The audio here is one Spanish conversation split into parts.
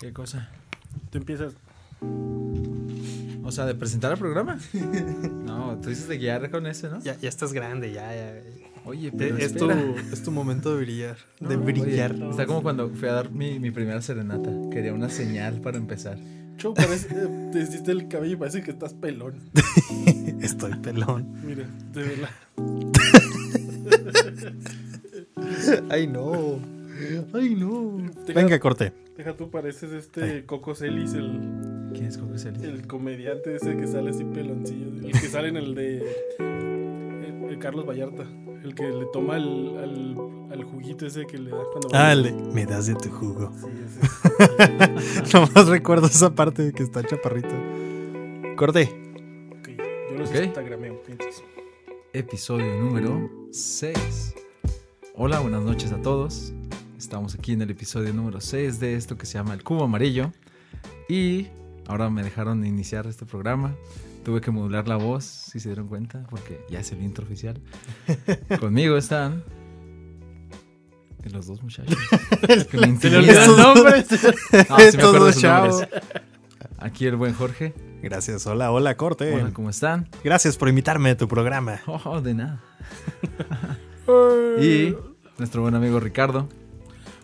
¿Qué cosa? Tú empiezas. O sea, de presentar el programa. No, tú dices de guiar con ese, ¿no? Ya, ya estás grande, ya, ya. Oye, pero Es tu, espera. es tu momento de brillar. de Oye, brillar. está como cuando fui a dar mi, mi primera serenata. Quería una señal para empezar. Chow, parece, eh, te hiciste el cabello y parece que estás pelón. Estoy pelón. Mira, de verdad. Ay, no. Ay, no. Deja- Venga, corte. Deja tú, pareces este Coco Celis, el, ¿Quién es Coco Celis? el comediante ese que sale así peloncillo. El que sale en el de. el- el Carlos Vallarta. El que le toma el, al, al juguito ese que le da cuando va Ah, le- me das de tu jugo. Sí, ese. Nomás recuerdo esa parte de que está chaparrito. Corte. Ok, Yo los Ok. instagrameo, piensas. Episodio número 6. Hola, buenas noches a todos. Estamos aquí en el episodio número 6 de esto que se llama El Cubo Amarillo. Y ahora me dejaron iniciar este programa. Tuve que modular la voz, si se dieron cuenta, porque ya es el intro oficial. Conmigo están los dos muchachos. que me Se le el nombre. No, sí me Estos acuerdo dos sus chavos. nombres. Aquí el buen Jorge. Gracias. Hola, hola, corte. Hola, ¿cómo están? Gracias por invitarme a tu programa. Oh, de nada. Y nuestro buen amigo Ricardo.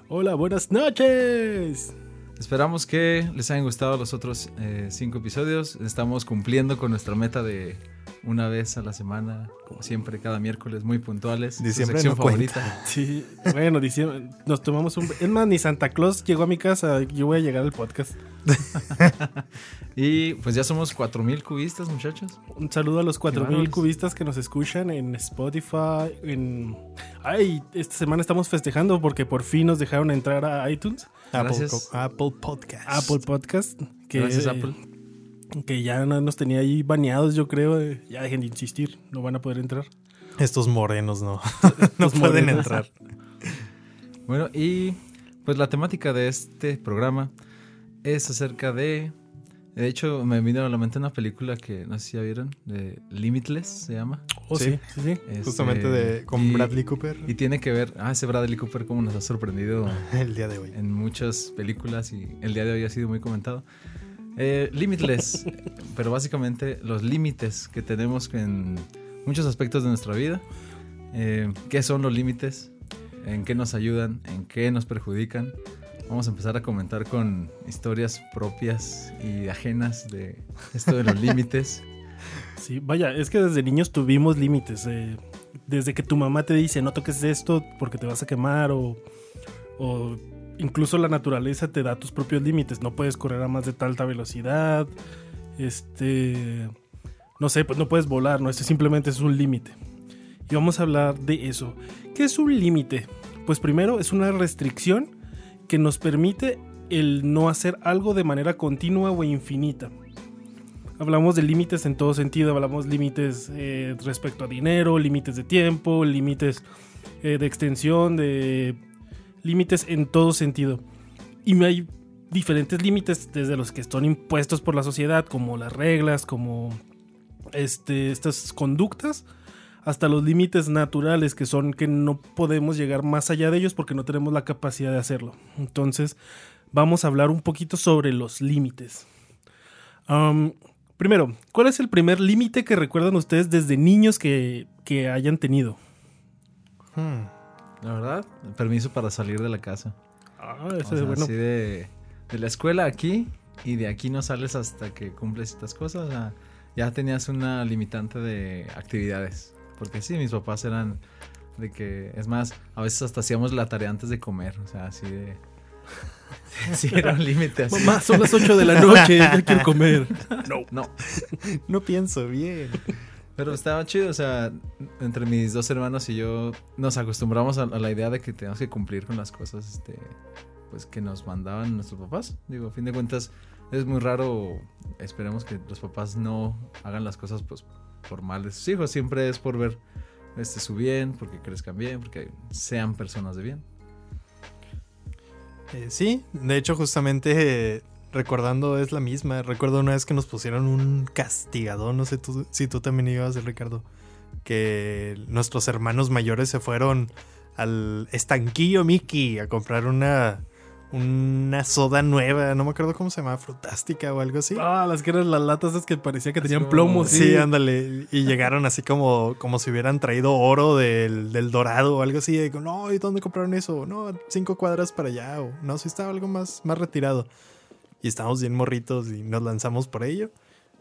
Hola, buenas noches. Esperamos que les hayan gustado los otros eh, cinco episodios. Estamos cumpliendo con nuestra meta de una vez a la semana, como siempre, cada miércoles, muy puntuales. Su Diciembre sección no favorita. Sí, bueno, diciembre, nos tomamos un... Es más, ni Santa Claus llegó a mi casa, yo voy a llegar al podcast. Y pues ya somos 4000 cubistas, muchachos. Un saludo a los 4000 bárbaros. cubistas que nos escuchan en Spotify, en... Ay, esta semana estamos festejando porque por fin nos dejaron entrar a iTunes, Apple, Apple Podcast. Apple Podcast, que, Gracias, Apple. Que ya no- nos tenía ahí baneados, yo creo. eh, Ya dejen de insistir, no van a poder entrar. Estos morenos no, no pueden morenos. entrar. Bueno, y pues la temática de este programa es acerca de... De hecho, me vino a la mente una película que no sé si ya vieron, de Limitless se llama. Oh, Sí. sí, sí, sí. Este, Justamente de, con y- Bradley Cooper Y tiene que ver, ah, ese Bradley Cooper como nos ha sorprendido el día de hoy. en muchas películas y el día de hoy ha sido muy comentado. Eh, limitless, pero básicamente los límites que tenemos en muchos aspectos de nuestra vida. Eh, ¿Qué son los límites? ¿En qué nos ayudan? ¿En qué nos perjudican? Vamos a empezar a comentar con historias propias y ajenas de esto de los límites. Sí, vaya, es que desde niños tuvimos límites. eh, desde que tu mamá te dice no toques esto porque te vas a quemar o, o incluso la naturaleza te da tus propios límites. No puedes correr a más de tanta velocidad. Este, no sé, pues no puedes volar, no, este simplemente es un límite. Y vamos a hablar de eso. ¿Qué es un límite? Pues primero es una restricción que nos permite el no hacer algo de manera continua o infinita. Hablamos de límites en todo sentido, hablamos límites eh, respecto a dinero, límites de tiempo, límites eh, de extensión, de límites en todo sentido. Y hay diferentes límites desde los que están impuestos por la sociedad, como las reglas, como este, estas conductas, hasta los límites naturales que son que no podemos llegar más allá de ellos porque no tenemos la capacidad de hacerlo. Entonces, vamos a hablar un poquito sobre los límites. Primero, ¿cuál es el primer límite que recuerdan ustedes desde niños que, que hayan tenido? Hmm. La verdad, permiso para salir de la casa. Ah, O ese sea, es bueno. así de, de la escuela aquí y de aquí no sales hasta que cumples estas cosas. o sea, ya tenías una limitante de actividades. Porque sí, mis papás eran de que, es más, a veces hasta hacíamos la tarea antes de comer. O sea, así de... sí, era un límite así. Mamá, son las 8 de la noche, ya quiero comer. No, No pienso bien. Pero estaba chido. O sea, entre mis dos hermanos y yo nos acostumbramos a, la idea de que tenemos que cumplir con las cosas este, pues, que nos mandaban nuestros papás. Digo, a fin de cuentas, es muy raro. Esperemos que los papás no hagan las cosas pues, por mal de sus hijos. Siempre es por ver este, su bien, porque crezcan bien, porque sean personas de bien. Eh, sí, de hecho, justamente eh, recordando es la misma. Recuerdo una vez que nos pusieron un castigador, no sé tú, si tú también ibas, Ricardo, que nuestros hermanos mayores se fueron al estanquillo Mickey a comprar una, una soda nueva, no me acuerdo cómo se llama, frutástica o algo así. Ah, las que eran las latas esas que parecía que tenían como- plomo, Sí, sí. ándale. Y llegaron así como, como si hubieran traído oro del, del dorado o algo así. Y digo, no, ¿y dónde compraron eso? No, cinco cuadras para allá. O no, sí estaba algo más, más retirado. Y estábamos bien morritos y nos lanzamos por ello.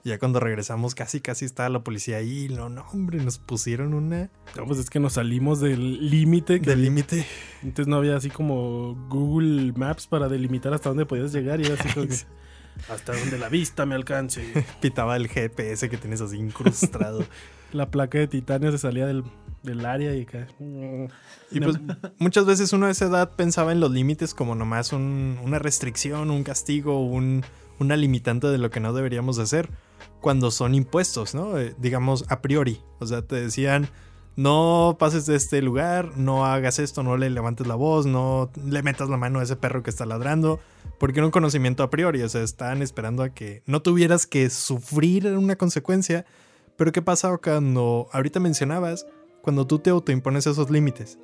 Y ya cuando regresamos, casi, casi estaba la policía ahí. No, no, hombre, nos pusieron una No, pues es que nos salimos del límite. que de límite. Antes no había así como Google Maps para delimitar hasta dónde podías llegar y era así como que hasta donde la vista me alcance. Pitaba el GPS que tienes así incrustado. La placa de titanio se salía del, del área y acá. Y pues muchas veces uno a esa edad pensaba en los límites como nomás un- una restricción, un castigo, un, una limitante de lo que no deberíamos hacer cuando son impuestos, ¿no? Eh, digamos a priori. O sea, te decían, no pases de este lugar, no hagas esto, no le levantes la voz, no le metas la mano a ese perro que está ladrando, porque era un conocimiento a priori, o sea, estaban esperando a que no tuvieras que sufrir una consecuencia. Pero ¿qué pasa cuando, ahorita mencionabas, cuando tú te autoimpones esos límites?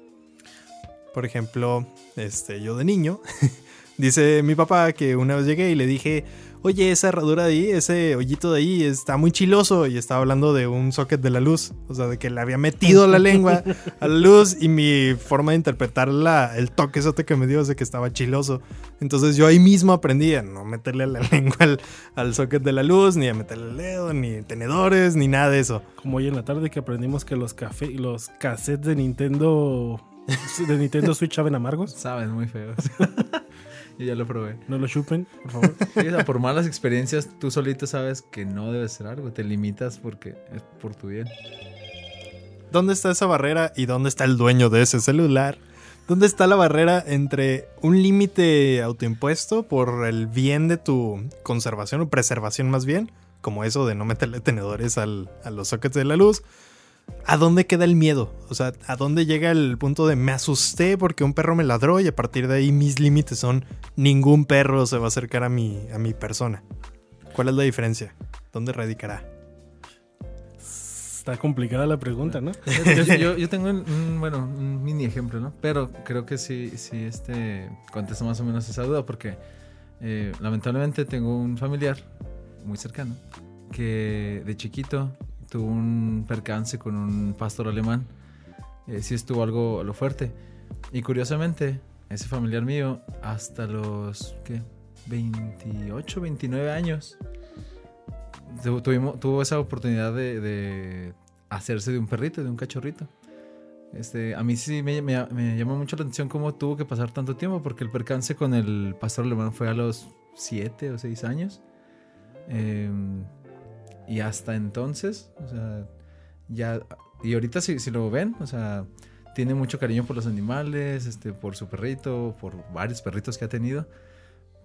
Por ejemplo, este, yo de niño, dice mi papá que una vez llegué y le dije, oye, esa herradura de ahí, ese hoyito de ahí está muy chiloso. Y estaba hablando de un socket de la luz, o sea, de que le había metido la lengua a la luz y mi forma de interpretar la, el toque esote que me dio es de que estaba chiloso. Entonces yo ahí mismo aprendí a no meterle la lengua al, al socket de la luz, ni a meterle el dedo, ni tenedores, ni nada de eso. Como hoy en la tarde que aprendimos que los café, los cassettes de Nintendo de Nintendo Switch saben amargos. Saben muy feos. Yo ya lo probé. No lo chupen, por favor. Sí, o sea, por malas experiencias, tú solito sabes que no debe ser algo. Te limitas porque es por tu bien. ¿Dónde está esa barrera y dónde está el dueño de ese celular? ¿Dónde está la barrera entre un límite autoimpuesto por el bien de tu conservación o preservación más bien, como eso de no meterle tenedores al- a los sockets de la luz? ¿A dónde queda el miedo? O sea, ¿a dónde llega el punto de me asusté porque un perro me ladró y a partir de ahí mis límites son ningún perro se va a acercar a mi, a mi persona? ¿Cuál es la diferencia? ¿Dónde radicará? Está complicada la pregunta, ¿no? Yo, yo- yo tengo un, bueno, un mini ejemplo, ¿no? Pero creo que sí, sí este, contesta más o menos esa duda porque eh, lamentablemente tengo un familiar muy cercano que de chiquito tuvo un percance con un pastor alemán. Eh, sí estuvo algo lo fuerte. Y curiosamente, ese familiar mío, hasta los, ¿qué? 28, 29 años, tu- tuvimos, tuvo esa oportunidad de, de hacerse de un perrito, de un cachorrito. Este, a mí sí me, me- me llamó mucho la atención cómo tuvo que pasar tanto tiempo, porque el percance con el pastor alemán fue a los 7 o 6 años. Eh, y hasta entonces, o sea, ya. Y ahorita si, si lo ven, o sea, tiene mucho cariño por los animales, este, por su perrito, por varios perritos que ha tenido.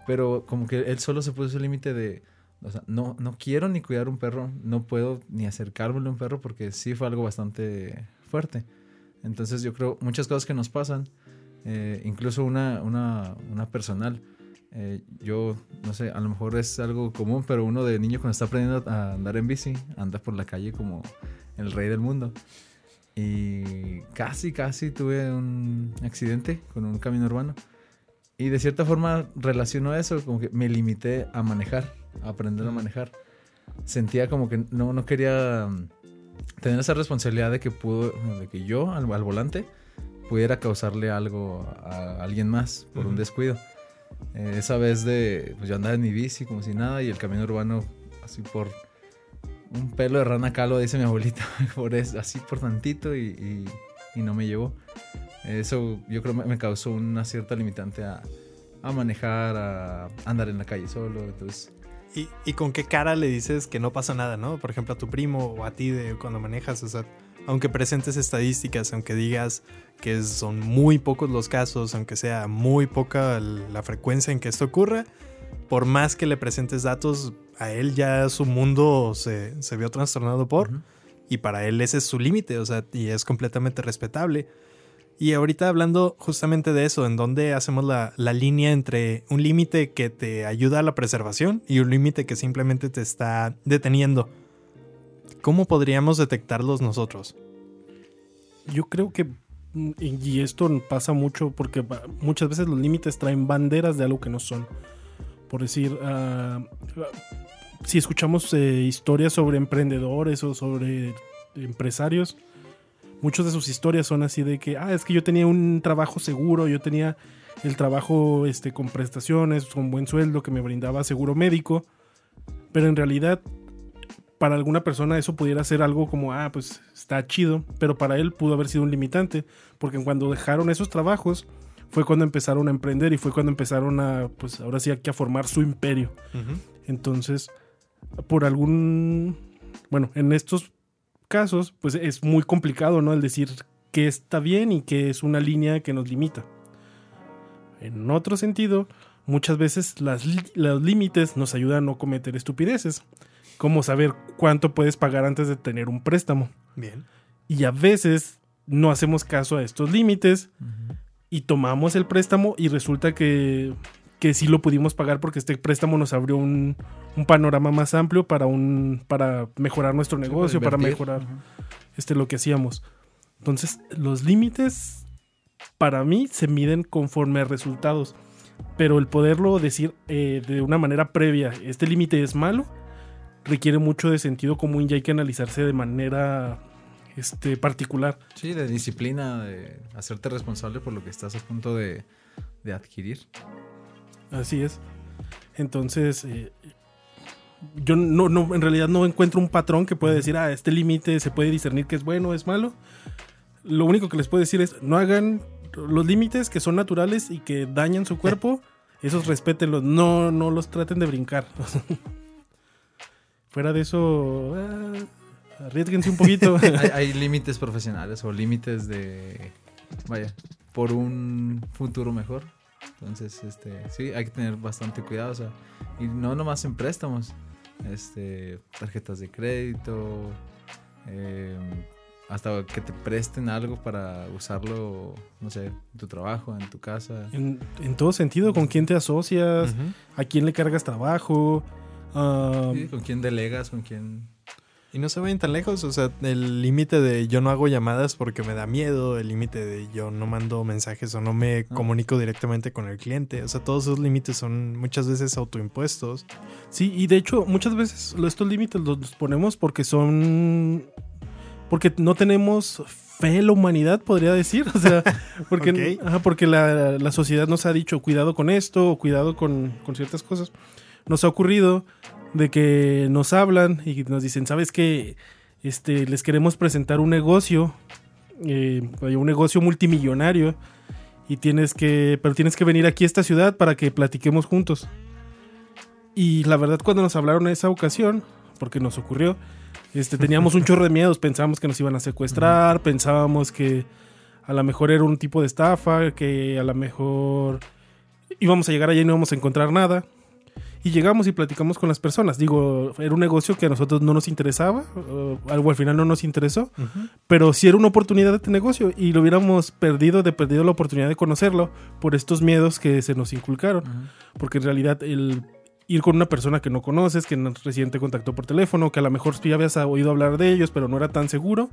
Pero como que él solo se puso ese límite de, o sea, no, no quiero ni cuidar un perro, no puedo ni acercármelo a un perro porque sí fue algo bastante fuerte. Entonces yo creo muchas cosas que nos pasan, eh, incluso una, una, una personal. Eh, yo, no sé, a lo mejor es algo común, pero uno de niño cuando está aprendiendo a andar en bici, anda por la calle como el rey del mundo. Y casi, casi tuve un accidente con un camión urbano. Y de cierta forma relaciono eso, como que me limité a manejar, a aprender a manejar. Sentía como que no, no quería mm, tener esa responsabilidad de que pudo, de que yo al, al volante pudiera causarle algo a alguien más por un descuido. Eh, esa vez de, pues yo andaba en mi bici como si nada y el camión urbano así por un pelo de rana calva, dice mi abuelita, por eso, así por tantito y, y- y no me llevó. Eso yo creo me causó una cierta limitante a, a manejar, a andar en la calle solo. Entonces, ¿Y, y con qué cara le dices que no pasa nada, no? Por ejemplo, a tu primo o a ti de cuando manejas, o sea, aunque presentes estadísticas, aunque digas que son muy pocos los casos, aunque sea muy poca la frecuencia en que esto ocurra, por más que le presentes datos, a él ya su mundo se, se vio trastornado por, y para él ese es su límite, o sea, y es completamente respetable. Y ahorita hablando justamente de eso, en donde hacemos la, la línea entre un límite que te ayuda a la preservación y un límite que simplemente te está deteniendo. ¿Cómo podríamos detectarlos nosotros? Yo creo que mm, y esto pasa mucho porque va- muchas veces los límites traen banderas de algo que no son. Por decir, ah, si escuchamos eh, historias sobre emprendedores o sobre empresarios, muchas de sus historias son así de que, ah, es que yo tenía un trabajo seguro, yo tenía el trabajo este, con prestaciones, con buen sueldo que me brindaba seguro médico, pero en realidad para alguna persona eso pudiera ser algo como, ah, pues está chido, pero para él pudo haber sido un limitante, porque cuando dejaron esos trabajos fue cuando empezaron a emprender y fue cuando empezaron a, pues ahora sí, aquí a formar su imperio. Entonces, por algún, bueno, en estos casos, pues es muy complicado, ¿no? El decir que está bien y que es una línea que nos limita. En otro sentido, muchas veces las los límites nos ayudan a no cometer estupideces, como saber cuánto puedes pagar antes de tener un préstamo. Bien. Y a veces no hacemos caso a estos límites y tomamos el préstamo y resulta que, que sí lo pudimos pagar porque este préstamo nos abrió un, un panorama más amplio para, un, para mejorar nuestro negocio, para invertir. mejorar Ujú. este, lo que hacíamos. Entonces, los límites para mí se miden conforme a resultados. Pero el poderlo decir eh, de una manera previa, este límite es malo, requiere mucho de sentido común y hay que analizarse de manera este, particular. Sí, de disciplina, de hacerte responsable por lo que estás a punto de, de adquirir. Así es. Entonces, eh, yo no, no, en realidad no encuentro un patrón que pueda decir, ah, este límite se puede discernir que es bueno o es malo. Lo único que les puedo decir es, no hagan los límites que son naturales y que dañan su cuerpo, esos respétenlos, no, no los traten de brincar. Fuera de eso, ah, arriesguense un poquito. hay, hay límites profesionales o límites de, vaya, por un futuro mejor. Entonces, este, sí, hay que tener bastante cuidado, o sea, y no nomás en préstamos, este, tarjetas de crédito, eh, hasta que te presten algo para usarlo, no sé, en tu trabajo, en tu casa. en, en todo sentido, con quién te asocias, Ujú. a quién le cargas trabajo. Ah, Sí, ¿Con quién delegas? ¿Con quién? Y no se vayan tan lejos, o sea, el límite de yo no hago llamadas porque me da miedo, el límite de yo no mando mensajes o no me Ah. comunico directamente con el cliente, o sea, todos esos límites son muchas veces autoimpuestos. Sí, y de hecho muchas veces estos límites los ponemos porque son... Porque no tenemos fe en la humanidad, podría decir. O sea, porque, Ok. ajá, porque la, la sociedad nos ha dicho cuidado con esto o cuidado con, con ciertas cosas. Nos ha ocurrido de que nos hablan y nos dicen, ¿sabes qué? Este, les queremos presentar un negocio, eh, un negocio multimillonario y tienes que, pero tienes que venir aquí a esta ciudad para que platiquemos juntos. Y la verdad, cuando nos hablaron en esa ocasión, porque nos ocurrió, este, teníamos un chorro de miedos. Pensábamos que nos iban a secuestrar, pensábamos que a lo mejor era un tipo de estafa, que a lo mejor íbamos a llegar allá y no íbamos a encontrar nada. Y llegamos y platicamos con las personas. Digo, era un negocio que a nosotros no nos interesaba, o algo al final no nos interesó, pero sí era una oportunidad de este negocio y lo hubiéramos perdido, de perdido la oportunidad de conocerlo por estos miedos que se nos inculcaron porque en realidad el ir con una persona que no conoces, que recién te contactó por teléfono, que a lo mejor ya habías oído hablar de ellos, pero no era tan seguro,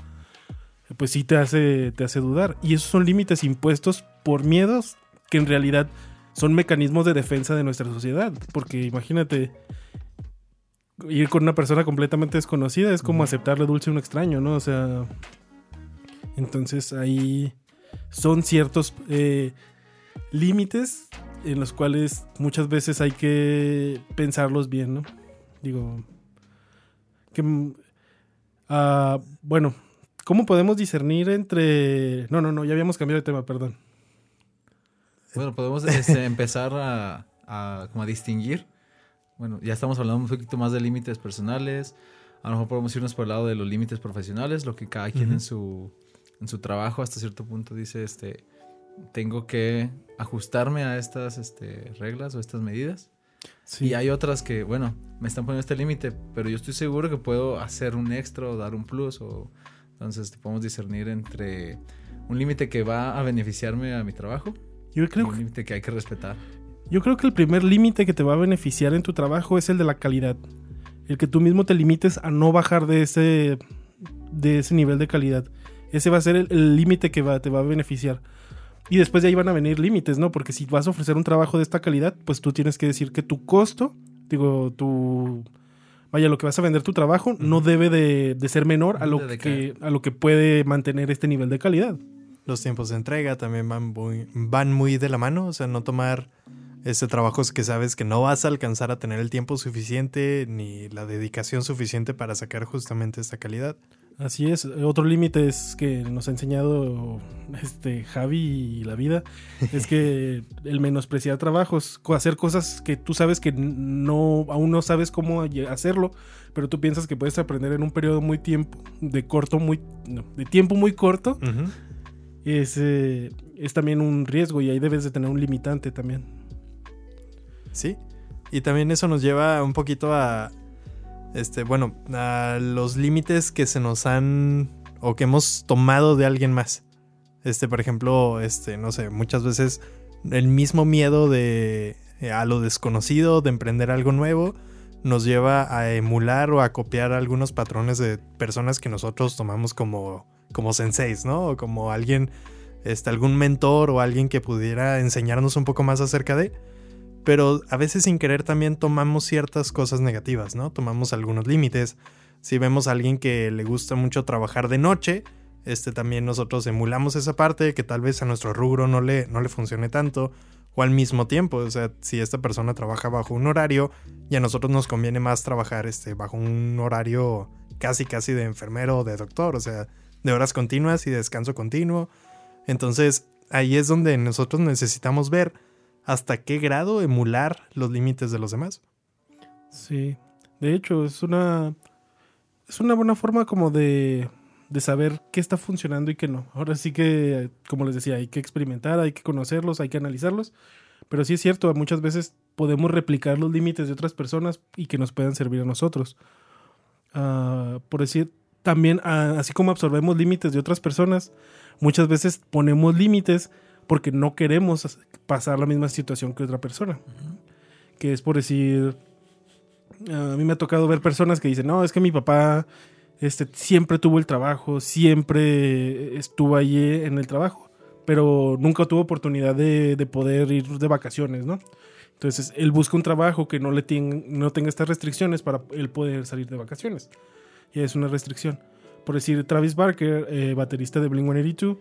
pues sí te hace, te hace dudar. Y esos son límites impuestos por miedos que en realidad son mecanismos de defensa de nuestra sociedad. Porque imagínate, ir con una persona completamente desconocida es como aceptarle dulce a un extraño, ¿no? O sea, entonces ahí son ciertos eh, límites en los cuales muchas veces hay que pensarlos bien, ¿no? Digo, que, ah, bueno, ¿cómo podemos discernir entre... No, no, no, ya habíamos cambiado de tema, perdón. Bueno, podemos este, empezar a, a, como a distinguir. Bueno, ya estamos hablando un poquito más de límites personales. A lo mejor podemos irnos por el lado de los límites profesionales, lo que cada quien Ujú. en, su, en su trabajo hasta cierto punto dice, este, tengo que ajustarme a estas este, reglas o estas medidas. Sí, Y hay otras que, bueno, me están poniendo este límite, pero yo estoy seguro que puedo hacer un extra o dar un plus. O, entonces podemos discernir entre un límite que va a beneficiarme a mi trabajo yo creo, un límite que hay que respetar. yo creo que el primer límite que te va a beneficiar en tu trabajo es el de la calidad. El que tú mismo te limites a no bajar de ese, de ese nivel de calidad. Ese va a ser el límite que va, te va a beneficiar. Y después de ahí van a venir límites, ¿no? Porque si vas a ofrecer un trabajo de esta calidad, pues tú tienes que decir que tu costo, digo, tu... Vaya, lo que vas a vender tu trabajo no debe de, ser menor a lo, que, a lo que puede mantener este nivel de calidad. Los tiempos de entrega también van muy, van muy de la mano, o sea, no tomar ese trabajo que sabes que no vas a alcanzar a tener el tiempo suficiente ni la dedicación suficiente para sacar justamente esta calidad. Así es. Otro límite es que nos ha enseñado este Javi y la vida es que el menospreciar trabajos, hacer cosas que tú sabes que no aún no sabes cómo hacerlo, pero tú piensas que puedes aprender en un periodo muy tiempo de corto muy de tiempo muy corto. Es, eh, es también un riesgo y ahí debes de tener un limitante también. Sí. Y también eso nos lleva un poquito a, este, bueno, a los límites que se nos han o que hemos tomado de alguien más. Este, por ejemplo, este, no sé, muchas veces el mismo miedo de eh, a lo desconocido, de emprender algo nuevo, nos lleva a emular o a copiar algunos patrones de personas que nosotros tomamos como como senseis, ¿no? O como alguien este algún mentor o alguien que pudiera enseñarnos un poco más acerca de pero a veces sin querer también tomamos ciertas cosas negativas, ¿no? Tomamos algunos límites. Si vemos a alguien que le gusta mucho trabajar de noche, este también nosotros emulamos esa parte que tal vez a nuestro rubro no le, no le funcione tanto o al mismo tiempo, o sea, si esta persona trabaja bajo un horario y a nosotros nos conviene más trabajar este bajo un horario casi casi de enfermero o de doctor, o sea, de horas continuas y descanso continuo. Entonces, ahí es donde nosotros necesitamos ver hasta qué grado emular los límites de los demás. Sí, de hecho es una es una buena forma como de, de saber qué está funcionando y qué no. Ahora sí que, como les decía, hay que experimentar, hay que conocerlos, hay que analizarlos. Pero sí es cierto, muchas veces podemos replicar los límites de otras personas y que nos puedan servir a nosotros. Ah, por decir, también, ah, así como absorbemos límites de otras personas, muchas veces ponemos límites porque no queremos pasar la misma situación que otra persona. Que es por decir, a mí me ha tocado ver personas que dicen, no, es que mi papá este, siempre tuvo el trabajo, siempre estuvo allí en el trabajo, pero nunca tuvo oportunidad de, poder ir de vacaciones, ¿no? Entonces, él busca un trabajo que no, le no tenga estas restricciones para él poder salir de vacaciones. Y es una restricción. Por decir, Travis Barker, eh, baterista de Blink-182,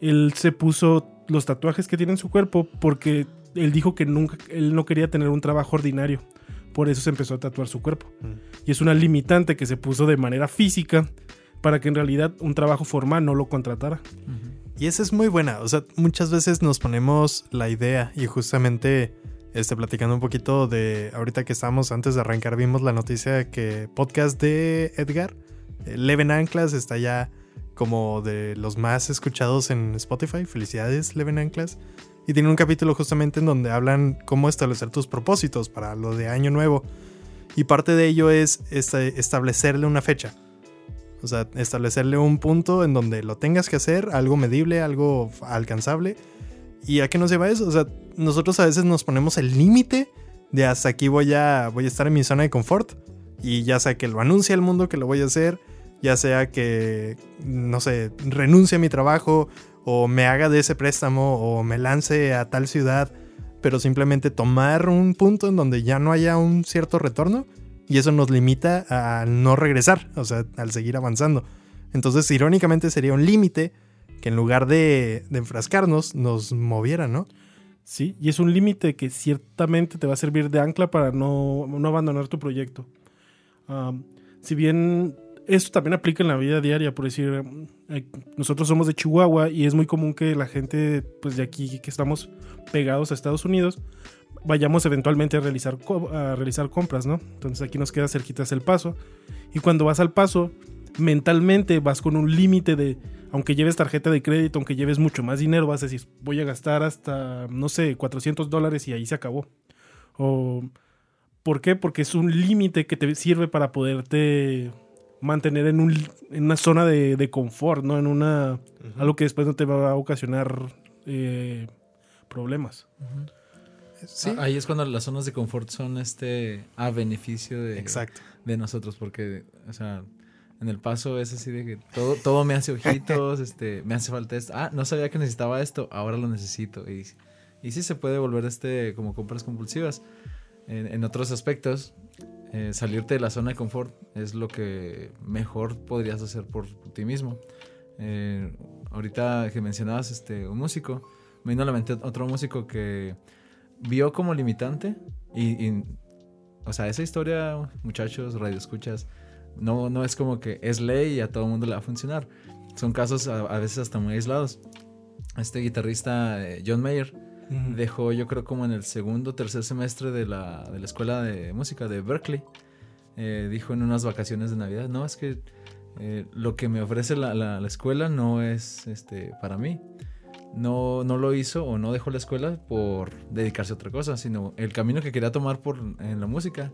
él se puso los tatuajes que tiene en su cuerpo porque él dijo que nunca, él no quería tener un trabajo ordinario. Por eso se empezó a tatuar su cuerpo. Mm. Y es una limitante que se puso de manera física para que en realidad un trabajo formal no lo contratara. Y esa es muy buena. O sea, muchas veces nos ponemos la idea y justamente este, platicando un poquito de ahorita que estamos antes de arrancar, vimos la noticia que podcast de Edgar, eh, Leven Anclas, está ya como de los más escuchados en Spotify. Felicidades, Leven Anclas. Y tiene un capítulo justamente en donde hablan cómo establecer tus propósitos para lo de año nuevo. Y parte de ello es este, establecerle una fecha. O sea, establecerle un punto en donde lo tengas que hacer, algo medible, algo alcanzable. ¿Y a qué nos lleva eso? O sea, nosotros a veces nos ponemos el límite de hasta aquí voy a, voy a estar en mi zona de confort. Y ya sea que lo anuncie al mundo que lo voy a hacer, ya sea que, no sé, renuncie a mi trabajo o me haga de ese préstamo o me lance a tal ciudad, pero simplemente tomar un punto en donde ya no haya un cierto retorno y eso nos limita a no regresar, o sea, al seguir avanzando. Entonces, irónicamente sería un límite que en lugar de, enfrascarnos, nos moviera, ¿no? Sí, y es un límite que ciertamente te va a servir de ancla para no, abandonar tu proyecto. Si bien esto también aplica en la vida diaria, por decir, eh, nosotros somos de Chihuahua y es muy común que la gente pues de aquí que estamos pegados a Estados Unidos vayamos eventualmente a realizar, a realizar compras, ¿no? Entonces aquí nos queda cerquitas el paso y cuando vas al paso mentalmente vas con un límite de aunque lleves tarjeta de crédito, aunque lleves mucho más dinero, vas a decir, voy a gastar hasta, no sé, 400 dólares y ahí se acabó. O, ¿Por qué? Porque es un límite que te sirve para poderte mantener en, un, en una zona de, confort, ¿no? En una... Algo que después no te va a ocasionar eh, problemas. ¿Sí? Ah, ahí es cuando las zonas de confort son este a beneficio de, Exacto. de nosotros, porque, o sea, en el paso es así de que todo, todo me hace ojitos, este, me hace falta esto. Ah, no sabía que necesitaba esto, ahora lo necesito. Y, y sí se puede volver este como compras compulsivas. En, en otros aspectos, eh, salirte de la zona de confort es lo que mejor podrías hacer por ti mismo. Eh, ahorita que mencionabas este, un músico, me vino a la mente otro músico que vio como limitante y, y o sea, esa historia, muchachos, radioescuchas, no, no es como que es ley y a todo el mundo le va a funcionar. Son casos a, a veces hasta muy aislados. Este guitarrista eh, John Mayer dejó yo creo como en el segundo tercer semestre de la, de la escuela de música de Berkeley. Eh, dijo en unas vacaciones de Navidad, no, es que eh, lo que me ofrece la, la, la, escuela no es este, para mí. No, no lo hizo o no dejó la escuela por dedicarse a otra cosa, sino el camino que quería tomar por, en la música,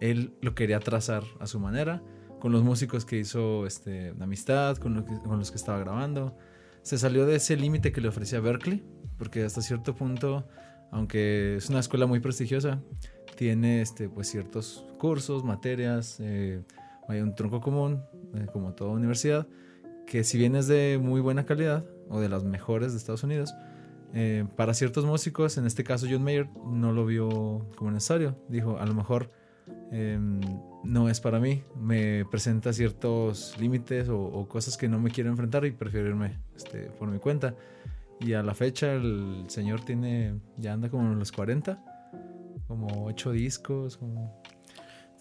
él lo quería trazar a su manera, con los músicos que hizo este, amistad, con, lo que, con los que estaba grabando. Se salió de ese límite que le ofrecía Berkeley, porque hasta cierto punto, aunque es una escuela muy prestigiosa, tiene este, pues, ciertos cursos, materias, eh, hay un tronco común, eh, como toda universidad, que si bien es de muy buena calidad, o de las mejores de Estados Unidos, eh, para ciertos músicos, en este caso John Mayer, no lo vio como necesario. Dijo, a lo mejor eh, no es para mí, me presenta ciertos límites o, o, cosas que no me quiero enfrentar y prefiero irme este, por mi cuenta. Y a la fecha el señor tiene, ya anda como en los 40, como 8 discos. Como...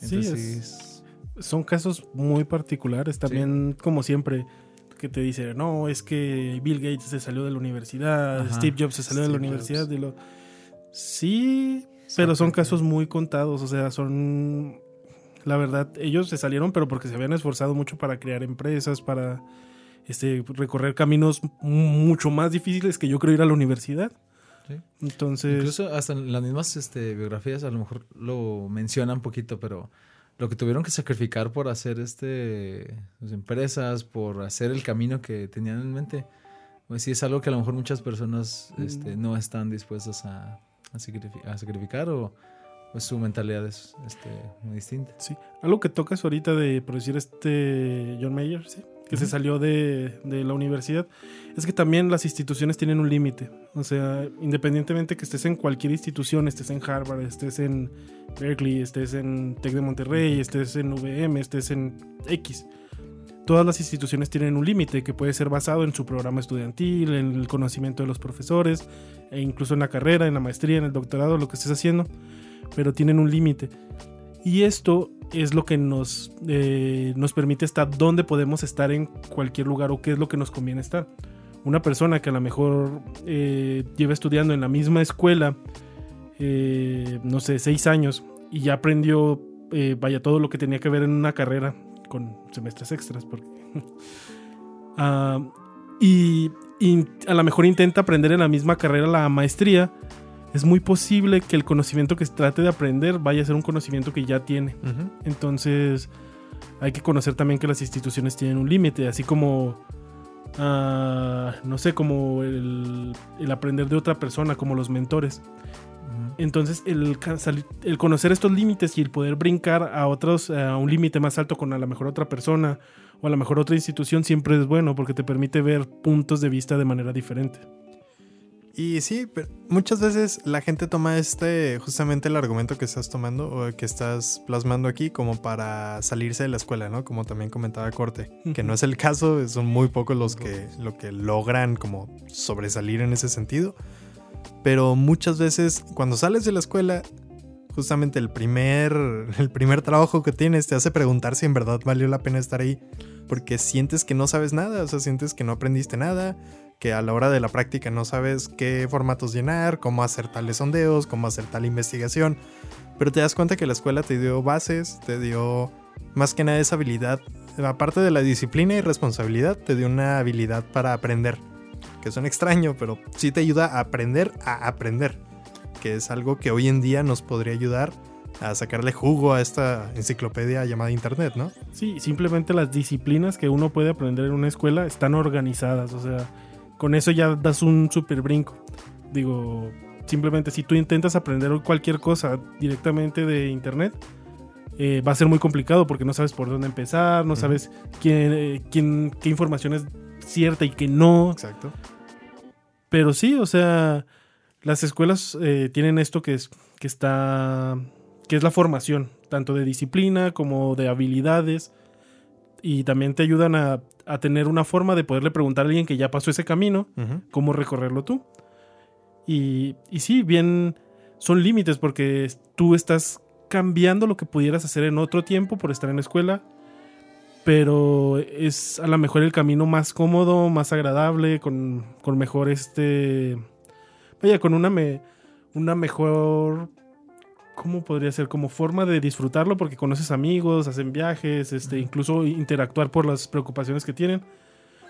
Entonces, sí, es, son casos muy particulares, también sí. como siempre que te dice, no, es que Bill Gates se salió de la universidad, Ajá, Steve Jobs se salió Steve de la universidad. Y lo... Sí, pero son casos muy contados, o sea, son... La verdad, ellos se salieron, pero porque se habían esforzado mucho para crear empresas, para este, recorrer caminos mucho más difíciles que yo creo ir a la universidad. Sí. Entonces... Incluso hasta en las mismas este, biografías a lo mejor lo mencionan un poquito, pero lo que tuvieron que sacrificar por hacer este pues, empresas, por hacer el camino que tenían en mente, pues sí es algo que a lo mejor muchas personas este, no están dispuestas a, a, sacrificar, a sacrificar o pues su mentalidad es este, muy distinta. Sí, algo que tocas ahorita de por decir este John Mayer, sí, que uh -huh. se salió de, de, la universidad, es que también las instituciones tienen un límite. O sea, independientemente que estés en cualquier institución, estés en Harvard, estés en Berkeley, estés en Tec de Monterrey, estés en VM, estés en X. Todas las instituciones tienen un límite que puede ser basado en su programa estudiantil, en el conocimiento de los profesores, e incluso en la carrera, en la maestría, en el doctorado, lo que estés haciendo, pero tienen un límite. Y esto es lo que nos, eh, nos permite estar donde podemos estar en cualquier lugar o qué es lo que nos conviene estar. Una persona que a lo mejor eh, lleva estudiando en la misma escuela, eh, no sé, seis años y ya aprendió, vaya, todo lo que tenía que ver en una carrera con semestres extras. Porque, uh, y, y a lo mejor intenta aprender en la misma carrera la maestría es muy posible que el conocimiento que trate de aprender vaya a ser un conocimiento que ya tiene. Uh -huh. Entonces, hay que conocer también que las instituciones tienen un límite, así como, uh, no sé, como el, el, aprender de otra persona, como los mentores. Uh -huh. Entonces, el, el, conocer estos límites y el poder brincar a otros, a un límite más alto con a lo mejor otra persona o a lo mejor otra institución siempre es bueno porque te permite ver puntos de vista de manera diferente. Y sí, pero muchas veces la gente toma este, justamente el argumento que estás tomando o que estás plasmando aquí como para salirse de la escuela, ¿no? Como también comentaba Corte, que no es el caso, son muy pocos los que, lo que logran como sobresalir en ese sentido. Pero muchas veces cuando sales de la escuela, justamente el primer, el primer trabajo que tienes te hace preguntar si en verdad valió la pena estar ahí. Porque sientes que no sabes nada, o sea, sientes que no aprendiste nada, que a la hora de la práctica no sabes qué formatos llenar, cómo hacer tales sondeos, cómo hacer tal investigación, pero te das cuenta que la escuela te dio bases, te dio más que nada esa habilidad, aparte de la disciplina y responsabilidad, te dio una habilidad para aprender, que suena extraño, pero sí te ayuda a aprender a aprender, que es algo que hoy en día nos podría ayudar a sacarle jugo a esta enciclopedia llamada Internet, ¿no? Sí, simplemente las disciplinas que uno puede aprender en una escuela están organizadas, o sea, con eso ya das un super brinco. Digo, simplemente si tú intentas aprender cualquier cosa directamente de internet, eh, va a ser muy complicado porque no sabes por dónde empezar, no sabes quién, eh, quién, qué información es cierta y qué no. Exacto. Pero sí, o sea, las escuelas eh, tienen esto que es que está que es la formación, tanto de disciplina como de habilidades y también te ayudan a, a tener una forma de poderle preguntar a alguien que ya pasó ese camino cómo recorrerlo tú. Y, y sí, bien, son límites porque tú estás cambiando lo que pudieras hacer en otro tiempo por estar en la escuela, pero es a lo mejor el camino más cómodo, más agradable, con, con mejor este... Vaya, con una, me, una mejor... ¿Cómo podría ser? Como forma de disfrutarlo porque conoces amigos, hacen viajes, este, incluso interactuar por las preocupaciones que tienen.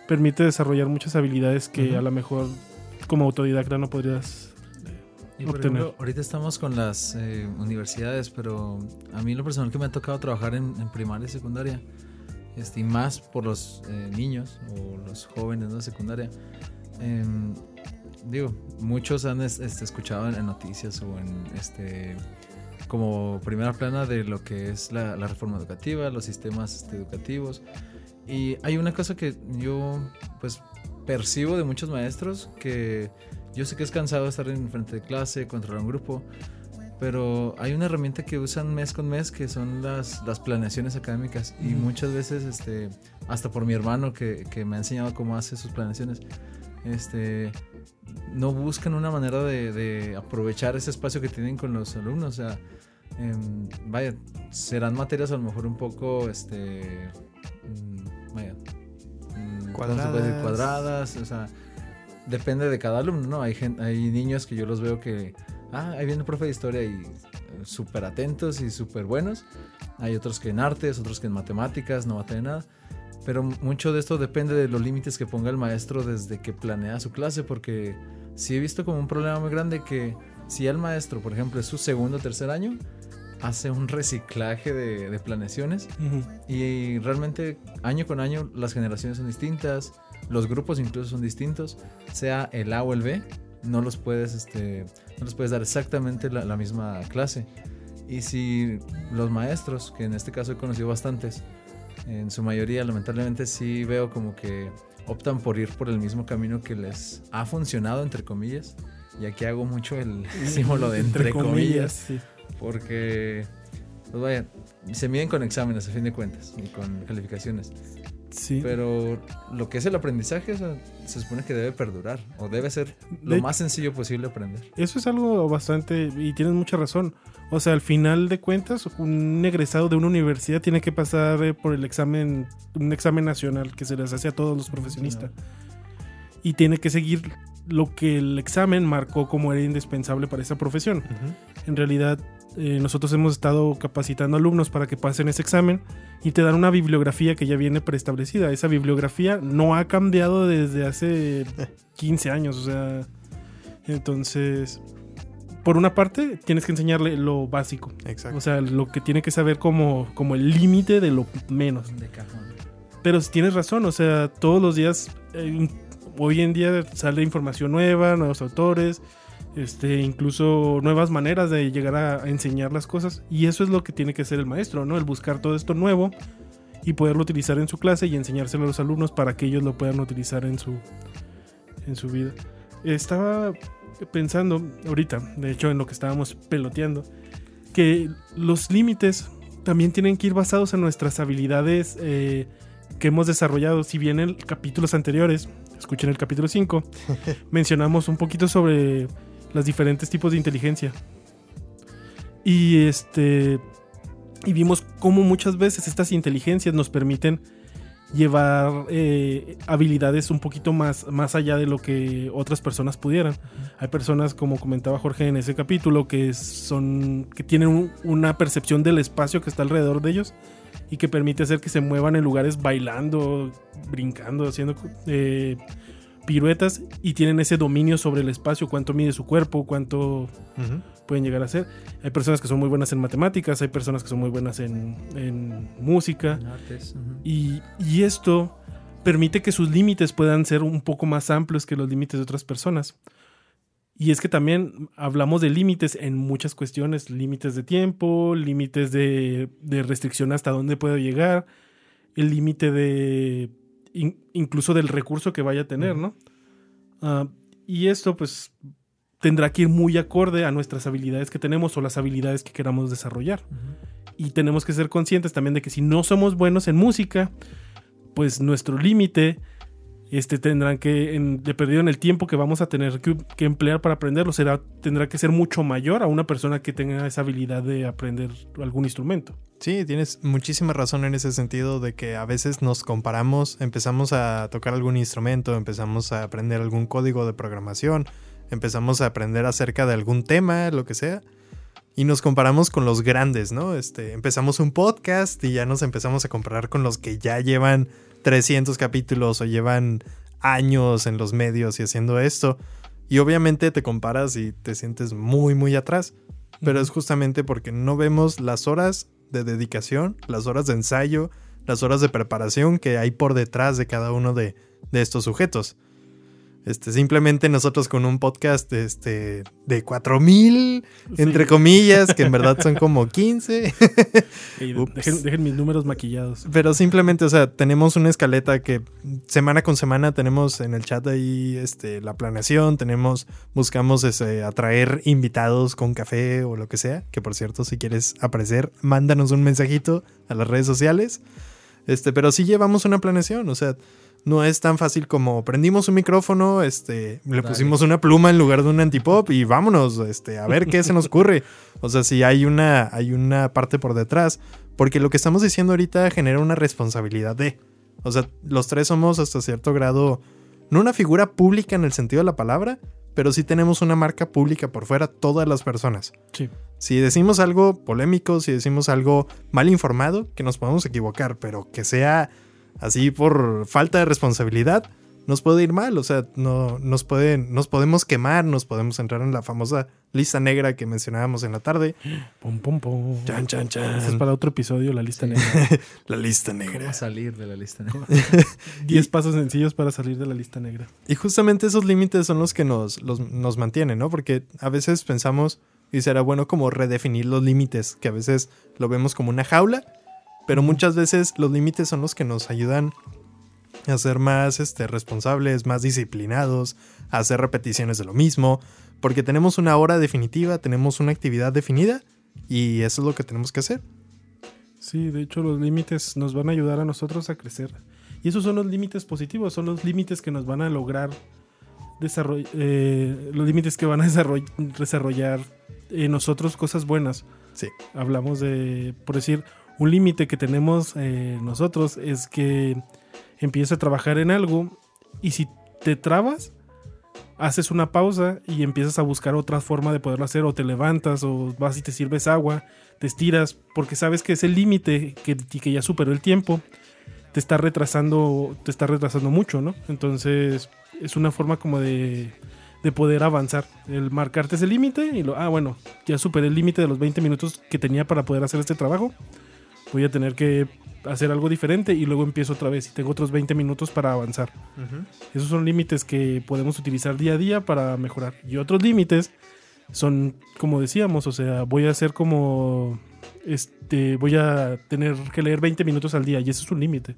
Permite desarrollar muchas habilidades que Ujú. a lo mejor como autodidacta no podrías obtener. ejemplo, ahorita estamos con las eh, universidades, pero a mí lo personal que me ha tocado trabajar en, en primaria y secundaria, este, y más por los eh, niños o los jóvenes de secundaria, em, digo, muchos han es- este, escuchado en, en noticias o en este como primera plana de lo que es la, la reforma educativa, los sistemas este, educativos. Y hay una cosa que yo pues percibo de muchos maestros que yo sé que es cansado estar en frente de clase, controlar un grupo, pero hay una herramienta que usan mes con mes que son las, las planeaciones académicas. Y muchas veces, este, hasta por mi hermano que, que me ha enseñado cómo hace sus planeaciones, este, no buscan una manera de, de aprovechar ese espacio que tienen con los alumnos, o sea, em, vaya, serán materias a lo mejor un poco, este, mm, vaya, mm. Cuadradas. cuadradas, o sea, depende de cada alumno, ¿no? Hay, hay niños que yo los veo que, ah, ahí viene el profe de historia y eh, súper atentos y súper buenos. Hay otros que en artes, otros que en matemáticas, no va a tener nada. Pero mucho de esto depende de los límites que ponga el maestro desde que planea su clase, porque sí he visto como un problema muy grande que si el maestro, por ejemplo, es su segundo o tercer año, hace un reciclaje de, de planeaciones y realmente año con año las generaciones son distintas, los grupos incluso son distintos, sea el A o el B, no los puedes, este, no les puedes dar exactamente la, la misma clase. Y si los maestros, que en este caso he conocido bastantes, en su mayoría lamentablemente sí veo como que optan por ir por el mismo camino que les ha funcionado, entre comillas, y aquí hago mucho el símbolo de entre, comillas sí. Porque, pues vaya, se miden con exámenes a fin de cuentas y con calificaciones. Sí. Pero lo que es el aprendizaje o sea, se supone que debe perdurar o debe ser lo De- más sencillo posible aprender. Eso es algo bastante, y tienes mucha razón. O sea, al final de cuentas, un egresado de una universidad tiene que pasar eh, por el examen, un examen nacional que se les hace a todos los profesionistas. Y tiene que seguir lo que el examen marcó como era indispensable para esa profesión. Ujú. En realidad, eh, nosotros hemos estado capacitando alumnos para que pasen ese examen y te dan una bibliografía que ya viene preestablecida. Esa bibliografía no ha cambiado desde hace 15 años, o sea, entonces, por una parte, tienes que enseñarle lo básico, Exacto. o sea, lo que tiene que saber como, como el límite de lo menos. De cajón. Pero tienes razón, o sea, todos los días, eh, hoy en día sale información nueva, nuevos autores, este, incluso nuevas maneras de llegar a, a enseñar las cosas. Y eso es lo que tiene que hacer el maestro, ¿no? El buscar todo esto nuevo y poderlo utilizar en su clase y enseñárselo a los alumnos para que ellos lo puedan utilizar en su, en su vida. Estaba pensando ahorita, de hecho en lo que estábamos peloteando, que los límites también tienen que ir basados en nuestras habilidades eh, que hemos desarrollado. Si bien en capítulos anteriores, escuchen el capítulo 5, mencionamos un poquito sobre los diferentes tipos de inteligencia. Y este. Y vimos cómo muchas veces estas inteligencias nos permiten llevar eh, habilidades un poquito más, más allá de lo que otras personas pudieran. Hay personas, como comentaba Jorge en ese capítulo, que son. que tienen un- una percepción del espacio que está alrededor de ellos y que permite hacer que se muevan en lugares bailando, brincando, haciendo eh, piruetas y tienen ese dominio sobre el espacio, cuánto mide su cuerpo, cuánto pueden llegar a ser. Hay personas que son muy buenas en matemáticas, hay personas que son muy buenas en, en música. En artes. y esto permite que sus límites puedan ser un poco más amplios que los límites de otras personas. Y es que también hablamos de límites en muchas cuestiones, límites de tiempo, límites de, de restricción hasta dónde puedo llegar, el límite de in- incluso del recurso que vaya a tener, ¿no? Ah, y esto pues tendrá que ir muy acorde a nuestras habilidades que tenemos o las habilidades que queramos desarrollar. Y tenemos que ser conscientes también de que si no somos buenos en música, pues nuestro límite este tendrán que en, de perdido en el tiempo que vamos a tener que, que emplear para aprenderlo será tendrá que ser mucho mayor a una persona que tenga esa habilidad de aprender algún instrumento. Sí, tienes muchísima razón en ese sentido de que a veces nos comparamos, empezamos a tocar algún instrumento, empezamos a aprender algún código de programación, empezamos a aprender acerca de algún tema, lo que sea, y nos comparamos con los grandes, ¿no? Este, empezamos un podcast y ya nos empezamos a comparar con los que ya llevan 300 capítulos o llevan años en los medios y haciendo esto. Y obviamente te comparas y te sientes muy, muy atrás. Pero es justamente porque no vemos las horas de dedicación, las horas de ensayo, las horas de preparación que hay por detrás de cada uno de, de estos sujetos. Este, simplemente nosotros con un podcast este, de 4000, entre Sí. comillas, que en verdad son como 15. Ey, Ups. dejen, dejen mis números maquillados. Pero simplemente, o sea, tenemos una escaleta que semana con semana tenemos en el chat ahí este, la planeación, tenemos, buscamos ese, atraer invitados con café o lo que sea, que por cierto, si quieres aparecer, mándanos un mensajito a las redes sociales. Este, pero sí llevamos una planeación, o sea, no es tan fácil como prendimos un micrófono, este, le Dale. pusimos una pluma en lugar de un antipop y vámonos, este, a ver qué se nos ocurre. O sea, si hay una, hay una parte por detrás, porque lo que estamos diciendo ahorita genera una responsabilidad de. O sea, los tres somos hasta cierto grado, no una figura pública en el sentido de la palabra, pero sí tenemos una marca pública por fuera, todas las personas. Sí. Si decimos algo polémico, si decimos algo mal informado, que nos podemos equivocar, pero que sea así por falta de responsabilidad, nos puede ir mal. O sea, no, nos, pueden, nos podemos quemar, nos podemos entrar en la famosa lista negra que mencionábamos en la tarde. Pum, pum, pum. Chan, chan, chan. Es para otro episodio, la lista negra. La lista negra. ¿Cómo salir de la lista? negra? 10 pasos sencillos para salir de la lista negra. Y justamente esos límites son los que nos, los- nos mantienen, ¿no? Porque a veces pensamos, y será bueno como redefinir los límites, que a veces lo vemos como una jaula, pero muchas veces los límites son los que nos ayudan a ser más este, responsables, más disciplinados, a hacer repeticiones de lo mismo, porque tenemos una hora definitiva, tenemos una actividad definida, y eso es lo que tenemos que hacer. Sí, de hecho los límites nos van a ayudar a nosotros a crecer. Y esos son los límites positivos, son los límites que nos van a lograr desarroll- eh, los límites que van a desarroll- desarrollar en nosotros cosas buenas. Sí. Hablamos de, por decir, un límite que tenemos eh, nosotros es que empiezas a trabajar en algo y si te trabas, haces una pausa y empiezas a buscar otra forma de poderlo hacer o te levantas o vas y te sirves agua, te estiras porque sabes que ese límite que, que ya superó el tiempo te está retrasando, te está retrasando mucho, ¿no? Entonces es una forma como de, de poder avanzar, el marcarte ese límite y lo, ah, bueno, ya superé el límite de los 20 minutos que tenía para poder hacer este trabajo, voy a tener que hacer algo diferente y luego empiezo otra vez y tengo otros 20 minutos para avanzar. Esos son límites que podemos utilizar día a día para mejorar. Y otros límites son, como decíamos, o sea, voy a hacer como, este, voy a tener que leer 20 minutos al día y eso es un límite.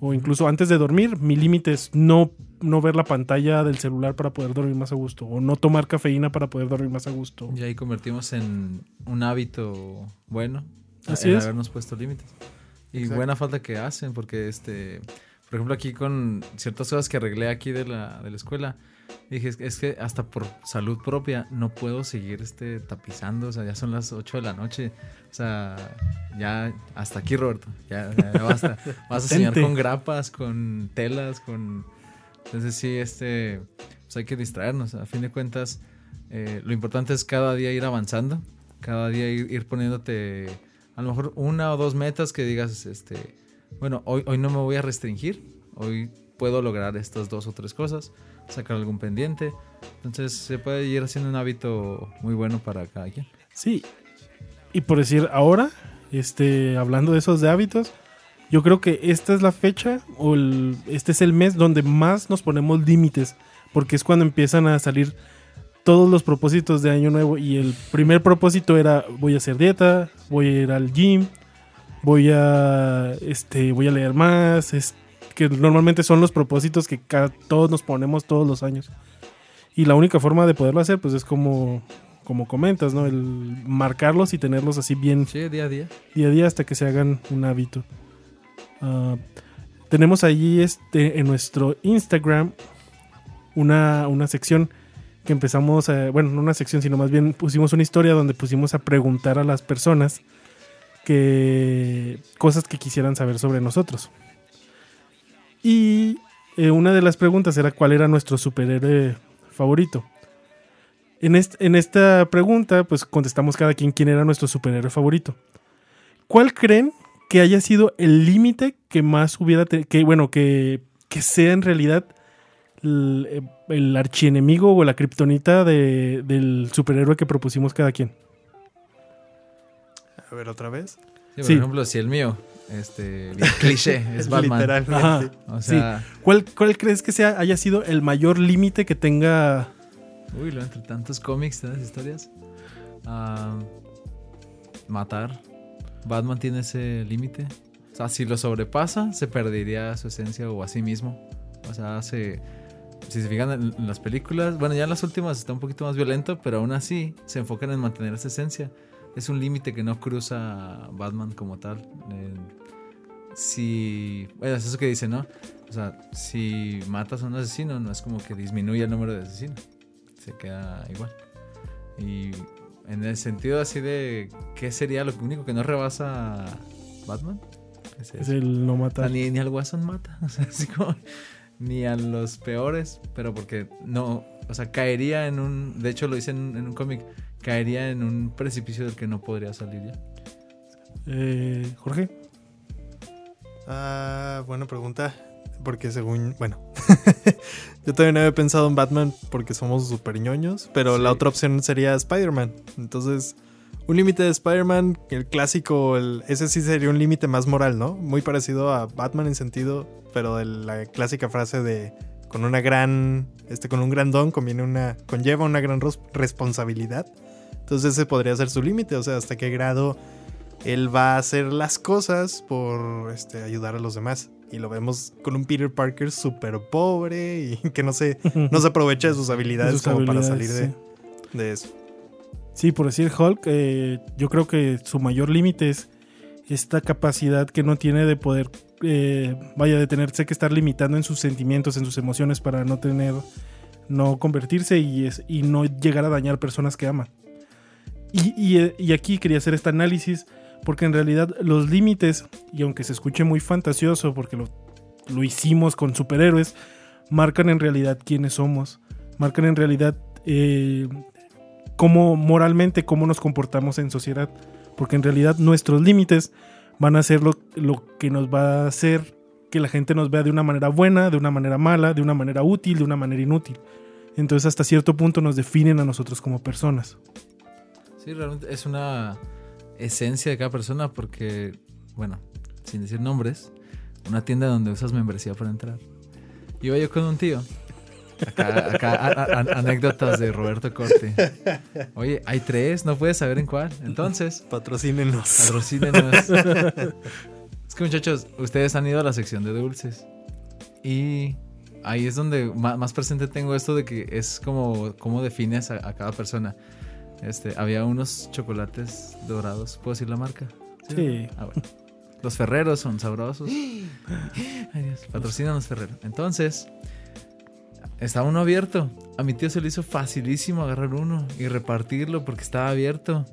O incluso antes de dormir, mi límite es no, no ver la pantalla del celular para poder dormir más a gusto. O no tomar cafeína para poder dormir más a gusto. Y ahí convertimos en un hábito bueno. Así el es. habernos puesto límites. Y Exacto. buena falta que hacen, porque este, por ejemplo, aquí con ciertas cosas que arreglé aquí de la, de la escuela, dije, es, es que hasta por salud propia no puedo seguir este tapizando, o sea, ya son las 8 de la noche, o sea, ya hasta aquí, Roberto, ya, ya, basta. Vas a enseñar con grapas, con telas, con... Entonces sí, este, pues hay que distraernos, a fin de cuentas, eh, lo importante es cada día ir avanzando, cada día ir, ir poniéndote a lo mejor una o dos metas que digas, este, bueno, hoy, hoy no me voy a restringir, hoy puedo lograr estas dos o tres cosas, sacar algún pendiente. Entonces se puede ir haciendo un hábito muy bueno para cada quien. Sí. Y por decir, ahora, este, hablando de esos de hábitos, yo creo que esta es la fecha o este es el mes donde más nos ponemos límites, porque es cuando empiezan a salir todos los propósitos de año nuevo y el primer propósito era voy a hacer dieta, voy a ir al gym, voy a este voy a leer más, es que normalmente son los propósitos que ca- todos nos ponemos todos los años. Y la única forma de poderlo hacer pues es como como comentas, ¿no? El marcarlos y tenerlos así bien Sí, día a día. día a día hasta que se hagan un hábito. Ah, tenemos allí este, en nuestro Instagram una, una sección que empezamos, a- bueno, no una sección, sino más bien pusimos una historia donde pusimos a preguntar a las personas que cosas que quisieran saber sobre nosotros. Y eh, una de las preguntas era cuál era nuestro superhéroe favorito. En, en esta pregunta, pues contestamos cada quien quién era nuestro superhéroe favorito. ¿Cuál creen que haya sido el límite que más hubiera, que bueno, que, que sea en realidad el, eh, el archienemigo o la kriptonita de- del superhéroe que propusimos cada quien? A ver, otra vez. Sí, por Sí. ejemplo, si el mío, este, cliché, es Batman. Literalmente. Ajá. O sea, ¿Cuál, cuál crees que sea, haya sido el mayor límite que tenga uy, lo entre tantos cómics, tantas historias. Ah, matar. Batman tiene ese límite. O sea, si lo sobrepasa, se perdería su esencia o a sí mismo. O sea, hace. Si se fijan en, las películas, bueno, ya en las últimas está un poquito más violento, pero aún así se enfocan en mantener esa esencia. Es un límite que no cruza Batman como tal. Eh, si. Bueno, es eso que dice, ¿no? O sea, si matas a un asesino, no es como que disminuye el número de asesinos. Se queda igual. Y en el sentido así de. ¿Qué sería lo único que no rebasa Batman? Es es el no matar? ni, ni al Guasón mata. O sea, así como. Ni a los peores. Pero porque no. O sea, caería en un. De hecho, lo hice en, en un cómic. Caería en un precipicio del que no podría salir ya. Eh, Jorge. Ah, buena pregunta. Porque según, bueno, yo también había pensado en Batman porque somos super ñoños, pero la otra opción sería Spider-Man. Entonces, un límite de Spider-Man, el clásico, el- ese sí sería un límite más moral, ¿no? Muy parecido a Batman en sentido, pero de la clásica frase de con una gran, este, con un gran don conviene una, conlleva una gran responsabilidad. Entonces ese podría ser su límite, o sea, hasta qué grado él va a hacer las cosas por este, ayudar a los demás. Y lo vemos con un Peter Parker súper pobre y que no se, no se aprovecha de sus habilidades Sus como para salir de, sí. de eso. Sí, por decir Hulk, eh, yo creo que su mayor límite es esta capacidad que no tiene de poder, eh, vaya, de tenerse que estar limitando en sus sentimientos, en sus emociones para no tener, no convertirse y, es, y no llegar a dañar personas que ama. Y, y, y aquí quería hacer este análisis porque en realidad los límites, y aunque se escuche muy fantasioso porque lo, lo hicimos con superhéroes, marcan en realidad quiénes somos, marcan en realidad... eh, cómo moralmente, cómo nos comportamos en sociedad. Porque en realidad nuestros límites van a ser lo, lo que nos va a hacer que la gente nos vea de una manera buena, de una manera mala, de una manera útil, de una manera inútil. Entonces hasta cierto punto nos definen a nosotros como personas. Sí, realmente es una esencia de cada persona porque, bueno, sin decir nombres, una tienda donde usas membresía para entrar. Iba yo con un tío. Acá, acá a- a- anécdotas de Roberto Corte. Oye, hay tres, no puedes saber en cuál. Entonces, Patrocínenos. patrocínenos. Es que muchachos, ustedes han ido a la sección de dulces. Y ahí es donde ma- más, presente tengo esto de que es como cómo defines a, a cada persona. Este, había unos chocolates dorados. ¿Puedo decir la marca? Sí. Ah, bueno. Los ferreros son sabrosos. Ay, Dios. Patrocinan los ferreros. Entonces, estaba uno abierto. A mi tío se le hizo facilísimo agarrar uno y repartirlo porque estaba abierto.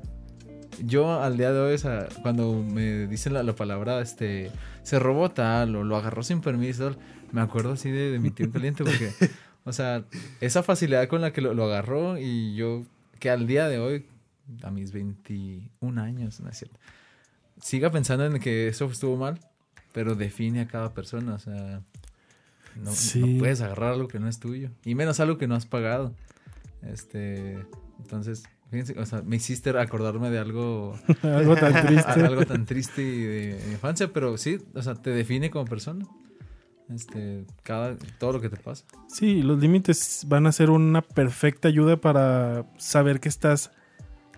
Yo al día de hoy, cuando me dicen la, la palabra, este, se robó tal o lo agarró sin permiso, me acuerdo así de, de mi tío en caliente porque, o sea, esa facilidad con la que lo, lo agarró y yo, que al día de hoy, a mis 21 años, no es cierto, siga pensando en que eso estuvo mal, pero define a cada persona, o sea, no, puedes agarrar algo que no es tuyo, y menos algo que no has pagado. Este, entonces, fíjense, o sea, me hiciste acordarme de algo, Algo tan triste. algo tan triste y de, de infancia, pero sí, o sea, te define como persona. este, cada, todo lo que te pasa. Sí, los límites van a ser una perfecta ayuda para saber que estás,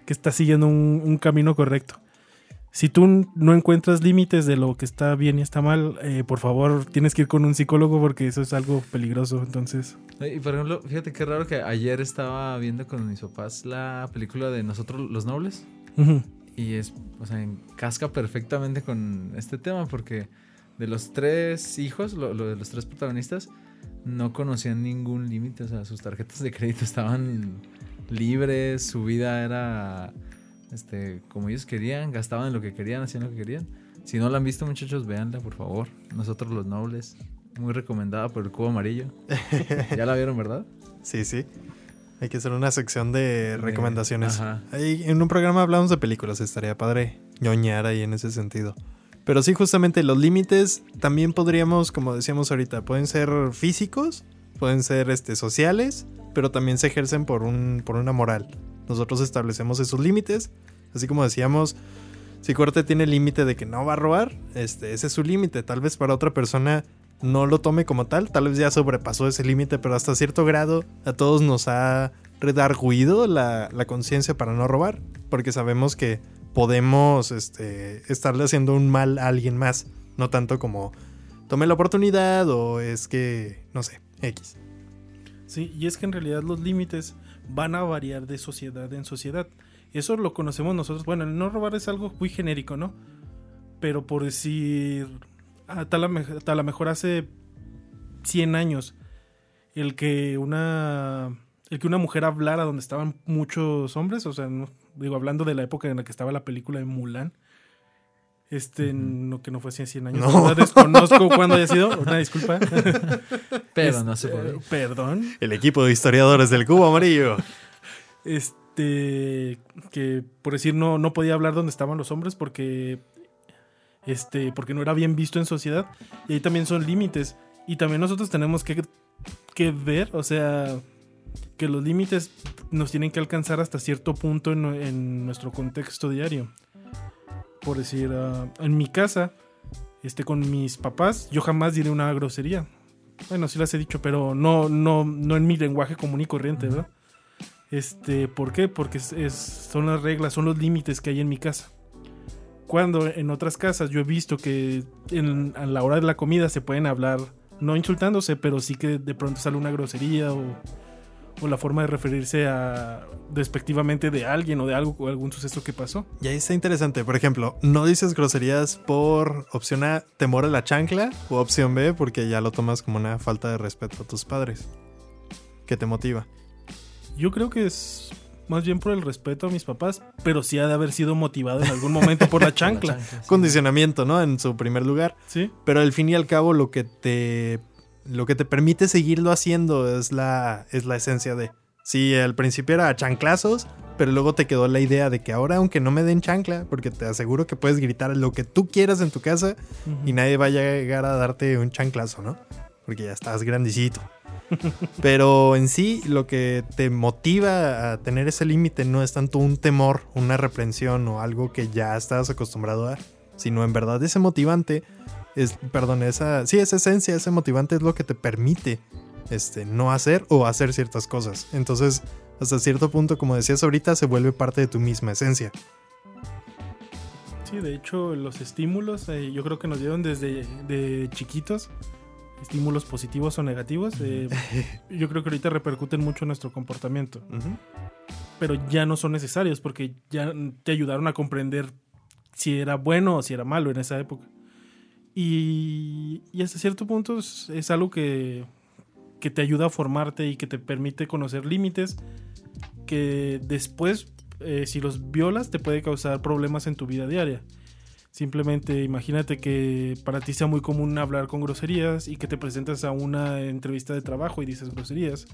que estás siguiendo un, un camino correcto. Si tú no encuentras límites de lo que está bien y está mal, eh, por favor tienes que ir con un psicólogo porque eso es algo peligroso. Entonces, Y por ejemplo, fíjate qué raro que ayer estaba viendo con mis papás la película de Nosotros los Nobles. Y es, o sea, encasca perfectamente con este tema porque de los tres hijos, lo, lo de los tres protagonistas, no conocían ningún límite. O sea, sus tarjetas de crédito estaban libres, su vida era este, como ellos querían, gastaban lo que querían, hacían lo que querían. Si no la han visto, muchachos, véanla, por favor. Nosotros los Nobles. Muy recomendada por el cubo amarillo. ¿Ya la vieron, verdad? Sí, sí. Hay que hacer una sección de recomendaciones. Ahí en un programa hablamos de películas, estaría padre ñoñar ahí en ese sentido. Pero sí, justamente los límites también podríamos, como decíamos ahorita, pueden ser físicos, pueden ser este, sociales, pero también se ejercen por, un, por una moral. Nosotros establecemos esos límites, así como decíamos, si Corte tiene límite de que no va a robar, este, ese es su límite. Tal vez para otra persona no lo tome como tal, tal vez ya sobrepasó ese límite, pero hasta cierto grado a todos nos ha redarguido la, la conciencia para no robar, porque sabemos que podemos este, estarle haciendo un mal a alguien más, no tanto como tomé la oportunidad o es que, no sé, X. Sí, y es que en realidad los límites van a variar de sociedad en sociedad. Eso lo conocemos nosotros. Bueno, el no robar es algo muy genérico, ¿no? Pero por decir, a tal, a a mejor hace 100 años, el que una el que una mujer hablara donde estaban muchos hombres, o sea, digo, hablando de la época en la que estaba la película de Mulan, este, no que no fue hace 100 años, No. desconozco cuándo haya sido, una disculpa. Pero no se Este, puede. Perdón. El equipo de historiadores del cubo amarillo. este que por decir no no podía hablar donde estaban los hombres porque este porque no era bien visto en sociedad y ahí también son límites y también nosotros tenemos que, que ver o sea que los límites nos tienen que alcanzar hasta cierto punto en, en nuestro contexto diario por decir ah, en mi casa este con mis papás yo jamás diré una grosería bueno sí las he dicho pero no no no en mi lenguaje común y corriente verdad este, ¿por qué? Porque es, es- son las reglas, son los límites que hay en mi casa. Cuando en otras casas yo he visto que en- a la hora de la comida se pueden hablar, no insultándose, pero sí que de pronto sale una grosería o, o la forma de referirse a despectivamente de alguien o de algo o algún suceso que pasó. Y ahí está interesante. Por ejemplo, no dices groserías por opción A, temor a la chancla, o opción B, porque ya lo tomas como una falta de respeto a tus padres. ¿Qué te motiva? Yo creo que es más bien por el respeto a mis papás, pero sí ha de haber sido motivado en algún momento por la chancla. sí. Condicionamiento, ¿no? En su primer lugar. ¿Sí? Pero al fin y al cabo lo que te lo que te permite seguirlo haciendo es la es la esencia de Sí, al principio era chanclazos, pero luego te quedó la idea de que ahora aunque no me den chancla, porque te aseguro que puedes gritar lo que tú quieras en tu casa Ujú. y nadie va a llegar a darte un chanclazo, ¿no? Porque ya estás grandecito. Pero en sí, lo que te motiva a tener ese límite no es tanto un temor, una reprensión o algo que ya estás acostumbrado a, sino en verdad ese motivante es, perdón, esa, sí, esa esencia, ese motivante es lo que te permite este, no hacer o hacer ciertas cosas. Entonces, hasta cierto punto, como decías ahorita, se vuelve parte de tu misma esencia. Sí, de hecho, los estímulos eh, yo creo que nos dieron desde de chiquitos, estímulos positivos o negativos. eh, yo creo que ahorita repercuten mucho en nuestro comportamiento, pero ya no son necesarios porque ya te ayudaron a comprender si era bueno o si era malo en esa época. Y, hasta cierto punto es, es algo que, que te ayuda a formarte y que te permite conocer límites que después, eh, si los violas, te puede causar problemas en tu vida diaria. Simplemente imagínate que para ti sea muy común hablar con groserías y que te presentas a una entrevista de trabajo y dices groserías.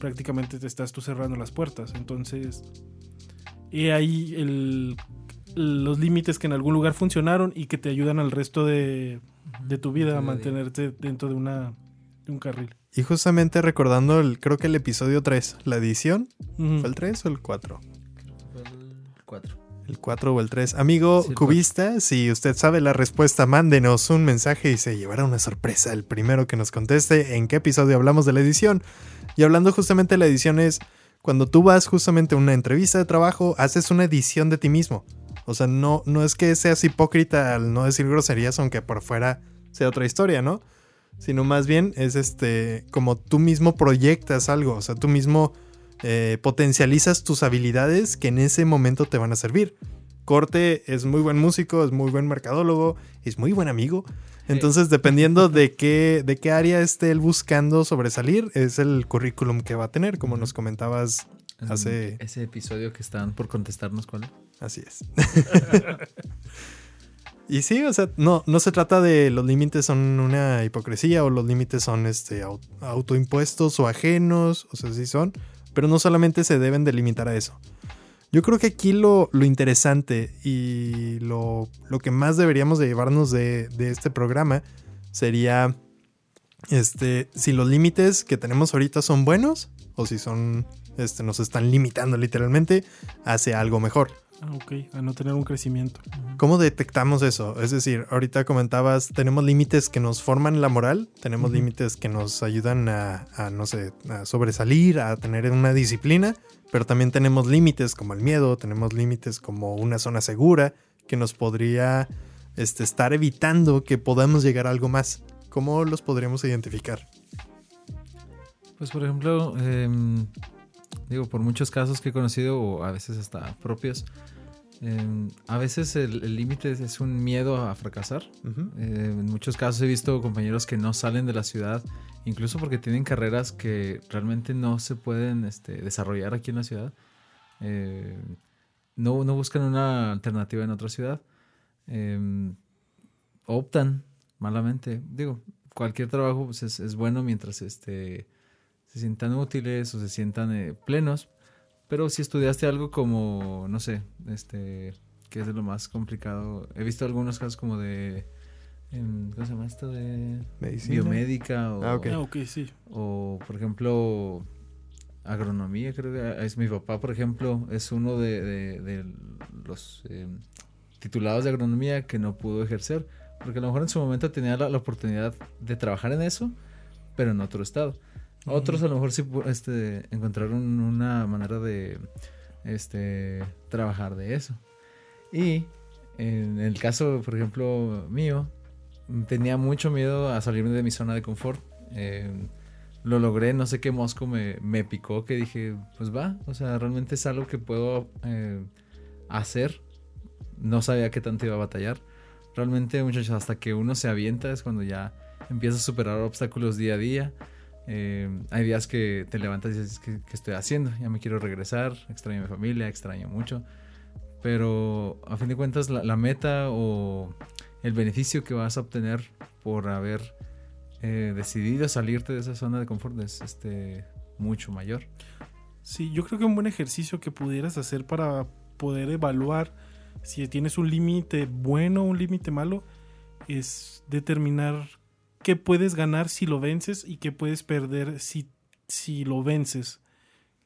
Prácticamente te estás tú cerrando las puertas. Entonces, y ahí el- los límites que en algún lugar funcionaron y que te ayudan al resto de, de tu vida a mantenerte dentro de, una, de un carril. Y justamente recordando, el, creo que el episodio 3, la edición. ¿fue el 3 o el 4? Fue el cuatro. El 4 o el 3. Amigo Sí, cubista, si usted sabe la respuesta, mándenos un mensaje y se llevará una sorpresa. El primero que nos conteste en qué episodio hablamos de la edición. Y hablando justamente de la edición es cuando tú vas justamente a una entrevista de trabajo, haces una edición de ti mismo. O sea, no, no es que seas hipócrita al no decir groserías, aunque por fuera sea otra historia, ¿no? Sino más bien es este, como tú mismo proyectas algo, o sea, tú mismo eh, potencializas tus habilidades que en ese momento te van a servir. Corte es muy buen músico, es muy buen mercadólogo, es muy buen amigo. Entonces, dependiendo de qué, de qué área esté él buscando sobresalir, es el currículum que va a tener, como nos comentabas. En Hace- Ese episodio que están por contestarnos, ¿cuál? Así es. y sí, o sea, no, no se trata de los límites son una hipocresía o los límites son este, au- autoimpuestos o ajenos, o sea, sí son, pero no solamente se deben de limitar a eso. Yo creo que aquí lo, lo interesante y lo, lo que más deberíamos de llevarnos de, de este programa sería este, si los límites que tenemos ahorita son buenos o si son, este, nos están limitando literalmente hacia algo mejor. Ah, ok, a no tener un crecimiento. ¿Cómo detectamos eso? Es decir, ahorita comentabas, tenemos límites que nos forman la moral, tenemos límites que nos ayudan a, a, no sé, a sobresalir, a tener una disciplina, pero también tenemos límites como el miedo, tenemos límites como una zona segura que nos podría este, estar evitando que podamos llegar a algo más. ¿Cómo los podríamos identificar? Pues por ejemplo, em, digo, por muchos casos que he conocido, o a veces hasta propios, em, a veces el límite es- un miedo a fracasar. Eh, en muchos casos he visto compañeros que no salen de la ciudad, incluso porque tienen carreras que realmente no se pueden este, desarrollar aquí en la ciudad. Eh, no, no buscan una alternativa en otra ciudad. Eh, optan malamente. Digo, cualquier trabajo pues, es, es bueno mientras este, se sientan útiles o se sientan eh, plenos. Pero si estudiaste algo como, no sé, este, que es de lo más complicado. He visto algunos casos como de, em, ¿cómo se llama esto? De Medicina. biomédica o, Ah, ok. Ah, ok, sí. o, por ejemplo, agronomía, creo que es mi papá, por ejemplo, es uno de, de- de los em, titulados de agronomía que no pudo ejercer, porque a lo mejor en su momento tenía la, la oportunidad de trabajar en eso, pero en otro estado. Otros a lo mejor sí este, encontraron una manera de este, trabajar de eso. Y en el caso, por ejemplo, mío, tenía mucho miedo a salirme de mi zona de confort. Eh, lo logré, no sé qué mosco me, me picó, que dije, pues va, o sea, realmente es algo que puedo eh, hacer. No sabía qué tanto iba a batallar. Realmente, muchachos, hasta que uno se avienta es cuando ya empieza a superar obstáculos día a día. Eh, hay días que te levantas y dices, ¿qué, estoy haciendo? Ya me quiero regresar, extraño a mi familia, extraño mucho. Pero a fin de cuentas, la, la meta o el beneficio que vas a obtener por haber eh, decidido salirte de esa zona de confort es este, mucho mayor. Sí, yo creo que un buen ejercicio que pudieras hacer para poder evaluar si tienes un límite bueno o un límite malo es determinar qué puedes ganar si lo vences y qué puedes perder si, si lo vences.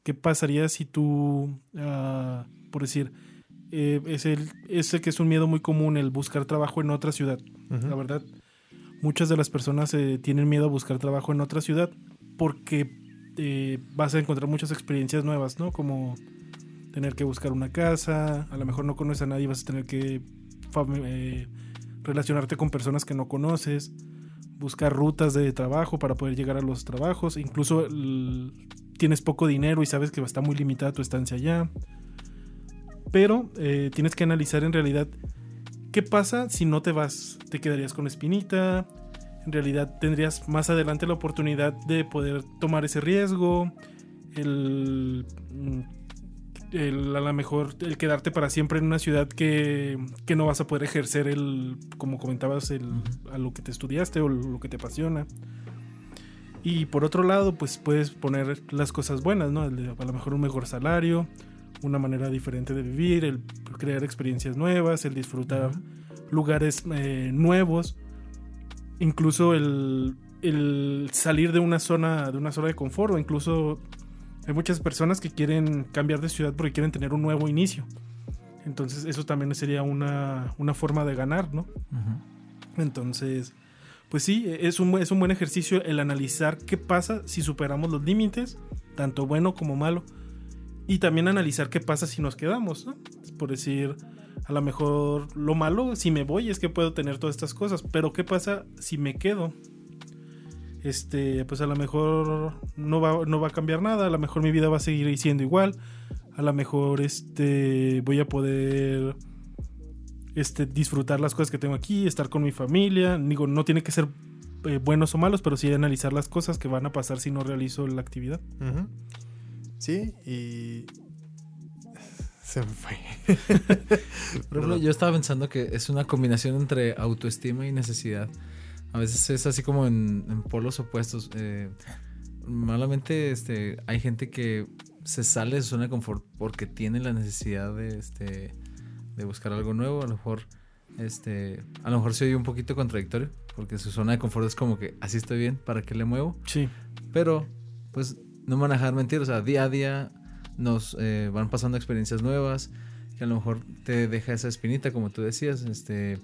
¿Qué pasaría si tú, ah, por decir, eh, es el, ese que es un miedo muy común, el buscar trabajo en otra ciudad? La verdad, muchas de las personas eh, tienen miedo a buscar trabajo en otra ciudad porque eh, vas a encontrar muchas experiencias nuevas, ¿no? Como tener que buscar una casa, a lo mejor no conoces a nadie, vas a tener que relacionarte con personas que no conoces, buscar rutas de trabajo para poder llegar a los trabajos, incluso el- tienes poco dinero y sabes que está muy limitada tu estancia allá. Pero eh, tienes que analizar en realidad qué pasa si no te vas. ¿Te quedarías con espinita? En realidad tendrías más adelante la oportunidad de poder tomar ese riesgo. El, mm, el- a lo mejor el quedarte para siempre en una ciudad que, que no vas a poder ejercer el, como comentabas, el, a lo que te estudiaste o lo que te apasiona. Y por otro lado, pues puedes poner las cosas buenas, ¿no? A lo mejor un mejor salario, una manera diferente de vivir, el crear experiencias nuevas, el disfrutar lugares eh, nuevos, incluso el, el salir de una zona de una zona de confort o incluso hay muchas personas que quieren cambiar de ciudad porque quieren tener un nuevo inicio. Entonces eso también sería una, una forma de ganar, ¿no? Entonces, pues sí, es un, es un buen ejercicio el analizar qué pasa si superamos los límites, tanto bueno como malo. Y también analizar qué pasa si nos quedamos, ¿no? Por decir, a lo mejor lo malo, si me voy, es que puedo tener todas estas cosas. Pero qué pasa si me quedo. Este, pues a lo mejor no va, no va a cambiar nada, a lo mejor mi vida va a seguir siendo igual. A lo mejor este voy a poder este, disfrutar las cosas que tengo aquí, estar con mi familia. Digo, no tiene que ser eh, buenos o malos, pero sí analizar las cosas que van a pasar si no realizo la actividad. Sí, y. Se me fue. Por ejemplo, yo estaba pensando que es una combinación entre autoestima y necesidad. A veces es así como en, en polos opuestos. Eh, malamente este, hay gente que se sale de su zona de confort porque tiene la necesidad de, este, de buscar algo nuevo. A lo mejor, este, a lo mejor se oye un poquito contradictorio porque su zona de confort es como que así estoy bien, ¿para qué le muevo? Sí. Pero, pues, no me van a dejar mentir. O sea, día a día nos eh, van pasando experiencias nuevas que a lo mejor te deja esa espinita, como tú decías. Este,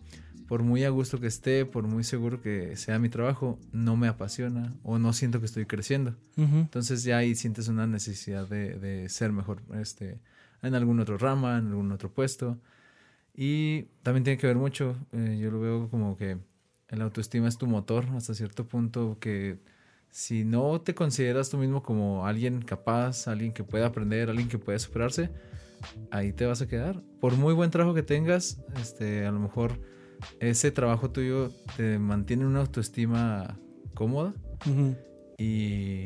por muy a gusto que esté, por muy seguro que sea mi trabajo, no me apasiona o no siento que estoy creciendo. Entonces ya ahí sientes una necesidad de, de ser mejor este, en algún otro rama, en algún otro puesto. Y también tiene que ver mucho, eh, yo lo veo como que el autoestima es tu motor hasta cierto punto que si no te consideras tú mismo como alguien capaz, alguien que puede aprender, alguien que puede superarse, ahí te vas a quedar. Por muy buen trabajo que tengas, este, a lo mejor ese trabajo tuyo te mantiene una autoestima cómoda y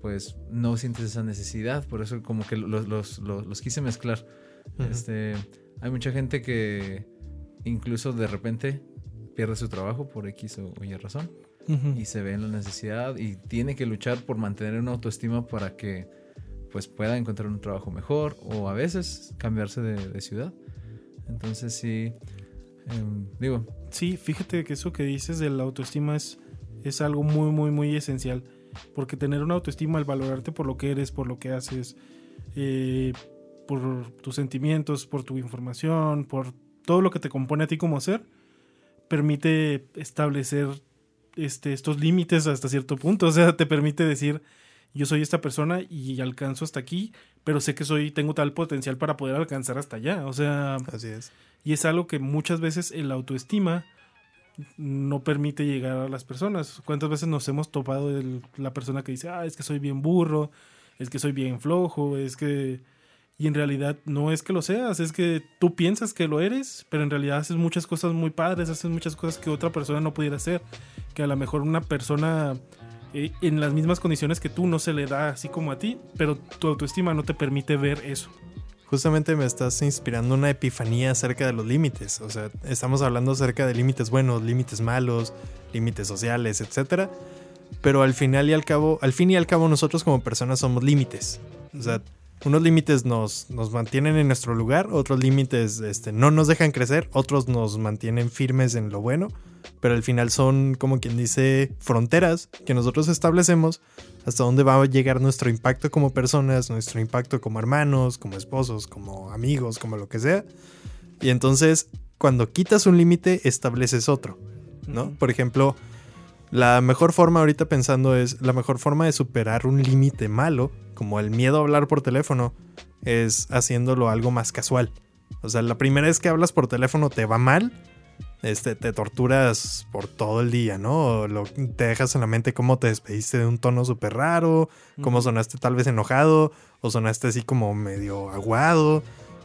pues no sientes esa necesidad, por eso como que los, los, los, los quise mezclar. Este, hay mucha gente que incluso de repente pierde su trabajo por X o, Y razón y se ve en la necesidad y tiene que luchar por mantener una autoestima para que pues pueda encontrar un trabajo mejor o a veces cambiarse de, de ciudad. Entonces sí, em, digo, Sí, fíjate que eso que dices de la autoestima es, es algo muy, muy, muy esencial. Porque tener una autoestima, el valorarte por lo que eres, por lo que haces, eh, por tus sentimientos, por tu información, por todo lo que te compone a ti como ser, permite establecer este, estos límites hasta cierto punto. O sea, te permite decir, yo soy esta persona y alcanzo hasta aquí, pero sé que soy, tengo tal potencial para poder alcanzar hasta allá. O sea, Así es. y es algo que muchas veces el autoestima no permite llegar a las personas. ¿Cuántas veces nos hemos topado el- la persona que dice, ah, es que soy bien burro, es que soy bien flojo, es que... Y en realidad no es que lo seas, es que tú piensas que lo eres, pero en realidad haces muchas cosas muy padres, haces muchas cosas que otra persona no pudiera hacer, que a lo mejor una persona eh, en las mismas condiciones que tú no se le da así como a ti, pero tu autoestima no te permite ver eso. Justamente me estás inspirando una epifanía acerca de los límites. O sea, estamos hablando acerca de límites buenos, límites malos, límites sociales, etcétera. Pero al final y al cabo, al fin y al cabo, nosotros como personas somos límites. O sea, unos límites nos, nos mantienen en nuestro lugar, otros límites este, no nos dejan crecer, otros nos mantienen firmes en lo bueno, pero al final son, como quien dice, fronteras que nosotros establecemos hasta dónde va a llegar nuestro impacto como personas, nuestro impacto como hermanos, como esposos, como amigos, como lo que sea. Y entonces, cuando quitas un límite, estableces otro, ¿no? Por ejemplo, la mejor forma ahorita pensando es, la mejor forma de superar un límite malo, como el miedo a hablar por teléfono, es haciéndolo algo más casual. O sea, la primera vez que hablas por teléfono te va mal, este, te torturas por todo el día, ¿no? Lo- te dejas en la mente cómo te despediste de un tono súper raro, cómo sonaste tal vez enojado, o sonaste así como medio aguado.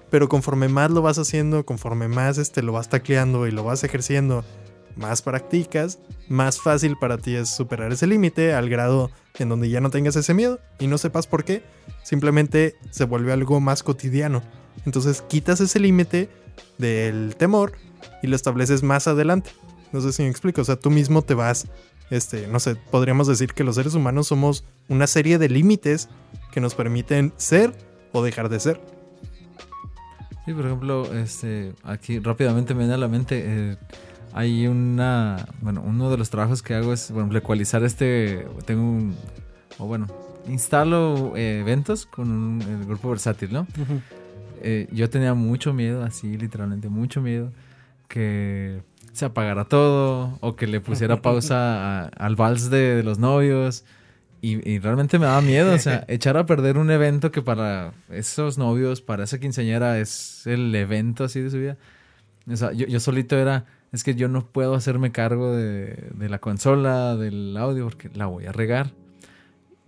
Pero conforme más lo vas haciendo, conforme más este, lo vas tacleando y lo vas ejerciendo, más practicas, más fácil para ti es superar ese límite al grado en donde ya no tengas ese miedo y no sepas por qué. Simplemente se vuelve algo más cotidiano. Entonces quitas ese límite del temor y lo estableces más adelante. No sé si me explico. O sea, tú mismo te vas, este, no sé, podríamos decir que los seres humanos somos una serie de límites que nos permiten ser o dejar de ser. Sí, por ejemplo, este, aquí rápidamente me viene a la mente, eh, hay una, bueno, uno de los trabajos que hago es, ejemplo, ecualizar este, tengo un, o bueno, instalo eh, eventos con un- el grupo versátil, ¿no? Ujú. Eh, yo tenía mucho miedo, así literalmente mucho miedo, que se apagara todo o que le pusiera pausa al vals de, los novios. Y, realmente me daba miedo, o sea, echar a perder un evento que para esos novios, para esa quinceañera es el evento así de su vida. O sea, yo, yo solito era, es que yo no puedo hacerme cargo de, de, la consola, del audio, porque la voy a regar.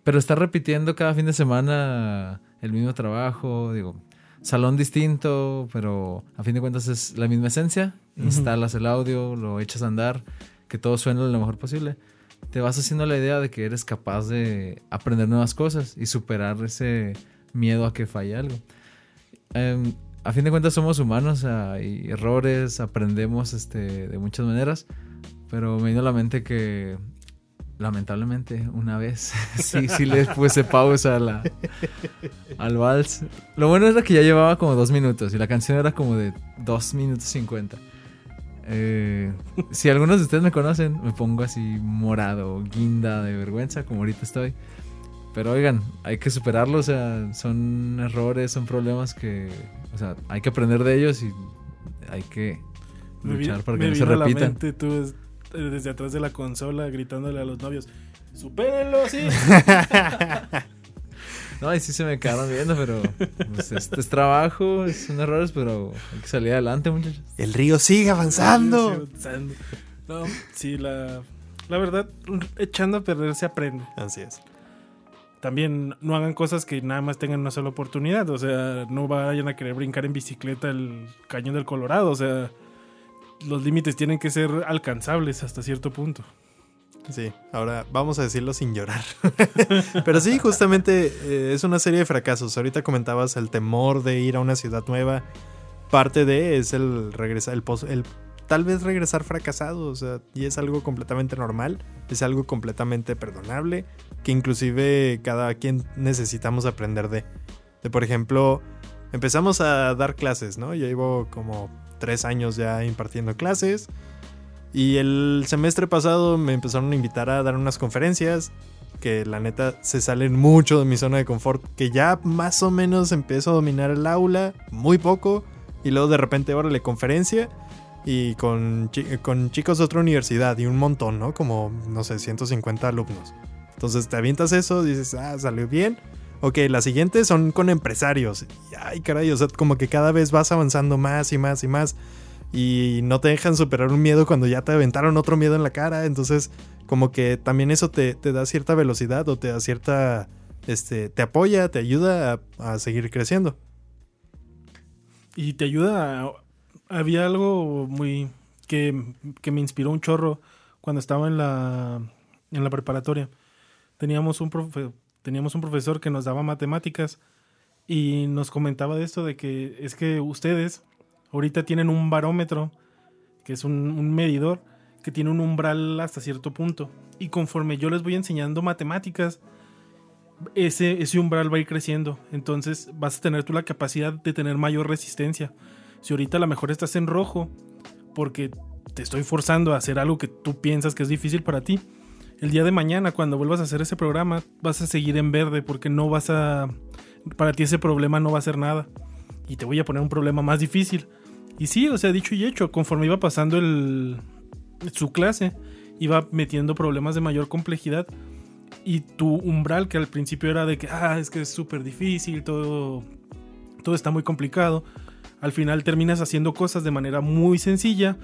Pero estar repitiendo cada fin de semana el mismo trabajo, digo, salón distinto, pero a fin de cuentas es la misma esencia. Instalas el audio, lo echas a andar, que todo suene lo mejor posible. Te vas haciendo la idea de que eres capaz de aprender nuevas cosas y superar ese miedo a que falle algo. Em, a fin de cuentas somos humanos, hay errores, aprendemos este, de muchas maneras, pero me vino a la mente que lamentablemente, una vez sí, sí le puse pausa a la, al vals. Lo bueno era que ya llevaba como dos minutos y la canción era como de dos minutos cincuenta. Eh, si algunos de ustedes me conocen, me pongo así morado, guinda de vergüenza, como ahorita estoy. Pero oigan, hay que superarlo, o sea, son errores, son problemas que, o sea, hay que aprender de ellos y hay que luchar para que no se repitan desde atrás de la consola gritándole a los novios, supérenlo, sí. no, y sí se me quedaron viendo, pero pues, este es trabajo, son errores, pero hay que salir adelante, muchachos. El río sigue avanzando. No, sí, la, la verdad, echando a perder se aprende. Así es. También no hagan cosas que nada más tengan una sola oportunidad. O sea, no vayan a querer brincar en bicicleta el cañón del Colorado. O sea, los límites tienen que ser alcanzables hasta cierto punto. Sí, ahora vamos a decirlo sin llorar. Pero sí, justamente eh, es una serie de fracasos. Ahorita comentabas el temor de ir a una ciudad nueva. Parte de es el regresar, el, tal vez regresar fracasado, o sea, y es algo completamente normal, es algo completamente perdonable, que inclusive cada quien necesitamos aprender de. De por ejemplo, empezamos a dar clases, ¿no? Yo llevo como tres años ya impartiendo clases. Y el semestre pasado me empezaron a invitar a dar unas conferencias que la neta se salen mucho de mi zona de confort, que ya más o menos empiezo a dominar el aula, muy poco, y luego de repente, órale, conferencia, y con, con chicos de otra universidad, y un montón, ¿no? Como, no sé, 150 alumnos. Entonces te avientas eso, dices, ah, salió bien, Ok, las siguientes son con empresarios. Ay, caray, o sea, como que cada vez vas avanzando más y más y más. Y no te dejan superar un miedo cuando ya te aventaron otro miedo en la cara. Entonces, como que también eso te, da cierta velocidad o te da cierta. Este, te apoya, te ayuda a, seguir creciendo. Y te ayuda. había algo muy. Que, que, me inspiró un chorro cuando estaba en la, en la preparatoria. Teníamos un profe, teníamos un profesor que nos daba matemáticas y nos comentaba de esto de que es que ustedes ahorita tienen un barómetro, que es un, medidor, que tiene un umbral hasta cierto punto. Y conforme yo les voy enseñando matemáticas, ese, ese umbral va a ir creciendo. Entonces vas a tener tú la capacidad de tener mayor resistencia. Si ahorita a lo mejor estás en rojo, porque te estoy forzando a hacer algo que tú piensas que es difícil para ti, el día de mañana, cuando vuelvas a hacer ese programa, vas a seguir en verde porque no vas a... Para ti ese problema no va a ser nada. Y te voy a poner un problema más difícil. Y sí, o sea, dicho y hecho, conforme iba pasando el, su clase, iba metiendo problemas de mayor complejidad. Y tu umbral, que al principio era de que, ah, es que es súper difícil, todo, todo está muy complicado. Al final terminas haciendo cosas de manera muy sencilla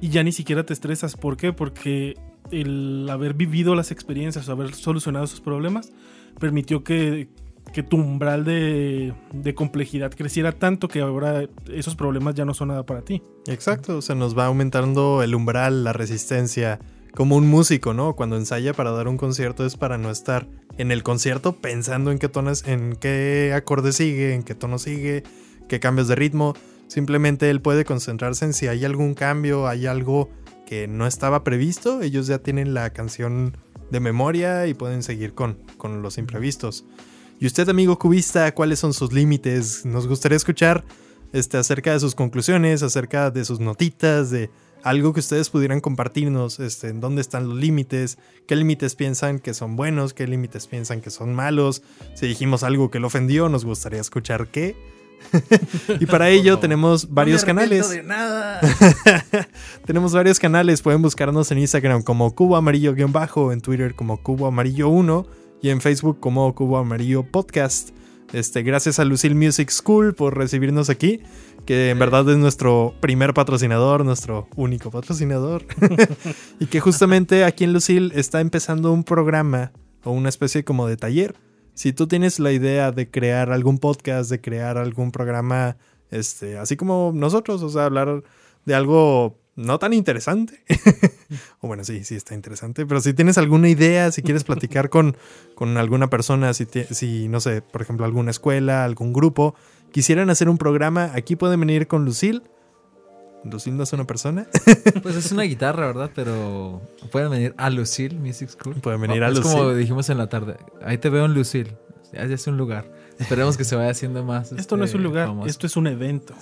y ya ni siquiera te estresas. ¿Por qué? Porque el haber vivido las experiencias o haber solucionado esos problemas permitió que, tu umbral de, complejidad creciera tanto que ahora esos problemas ya no son nada para ti. Exacto, o sea, nos va aumentando el umbral, la resistencia, como un músico, ¿no? Cuando ensaya para dar un concierto es para no estar en el concierto pensando en qué tonos, en qué acorde sigue, en qué tono sigue, qué cambios de ritmo. Simplemente él puede concentrarse en si hay algún cambio, hay algo que no estaba previsto, ellos ya tienen la canción de memoria y pueden seguir con, con los imprevistos. Y usted, amigo cubista, ¿cuáles son sus límites? Nos gustaría escuchar este, acerca de sus conclusiones, acerca de sus notitas, de algo que ustedes pudieran compartirnos, este, en dónde están los límites, qué límites piensan que son buenos, qué límites piensan que son malos. Si dijimos algo que lo ofendió, nos gustaría escuchar qué. y para ello tenemos varios No me arrepiento canales. de nada. Tenemos varios canales. Pueden buscarnos en Instagram como Cubo Amarillo-bajo, en Twitter como Cubo Amarillo 1 y en Facebook como Cubo Amarillo Podcast. Este, gracias a Lucille Music School por recibirnos aquí, que en verdad es nuestro primer patrocinador, nuestro único patrocinador. y que justamente aquí en Lucille está empezando un programa o una especie como de taller. Si tú tienes la idea de crear algún podcast, de crear algún programa, este, así como nosotros, o sea, hablar de algo no tan interesante. o bueno, sí, sí está interesante. Pero si tienes alguna idea, si quieres platicar con, con alguna persona, si, si, no sé, por ejemplo, alguna escuela, algún grupo, quisieran hacer un programa, aquí pueden venir con Lucille. Lucille no es una persona. Pues es una guitarra, ¿verdad? Pero pueden venir a Lucille Music School. Pueden venir a es como Lucille. dijimos en la tarde. Ahí te veo en Lucille. Ya es un lugar. Esperemos que se vaya haciendo más. Esto no es este, un lugar, famoso. esto es un evento.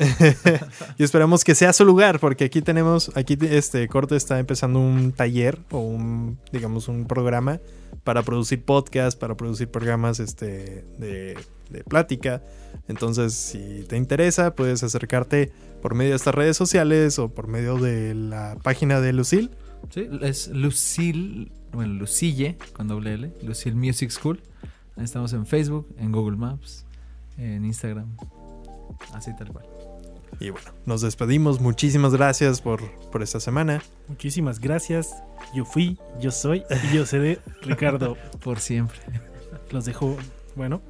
y esperamos que sea su lugar, porque aquí tenemos, aquí este Corte está empezando un taller o un, digamos, un programa para producir podcast, para producir programas este, de, de plática. Entonces, si te interesa, puedes acercarte por medio de estas redes sociales o por medio de la página de Lucille. Sí, es Lucille, bueno, Lucille con doble L, Lucille Music School. Ahí estamos en Facebook, en Google Maps, en Instagram. Así tal cual. Y bueno, nos despedimos. Muchísimas gracias por, por esta semana. Muchísimas gracias. Yo fui, yo soy y yo seré Ricardo. Por siempre. Los dejo, bueno,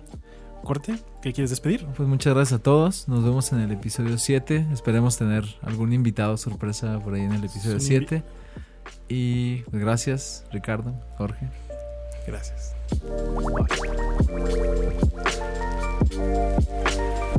corte. ¿Qué quieres despedir? Pues muchas gracias a todos. Nos vemos en el episodio 7. Esperemos tener algún invitado sorpresa por ahí en el episodio 7. Y pues gracias, Ricardo, Jorge. Gracias. Bye.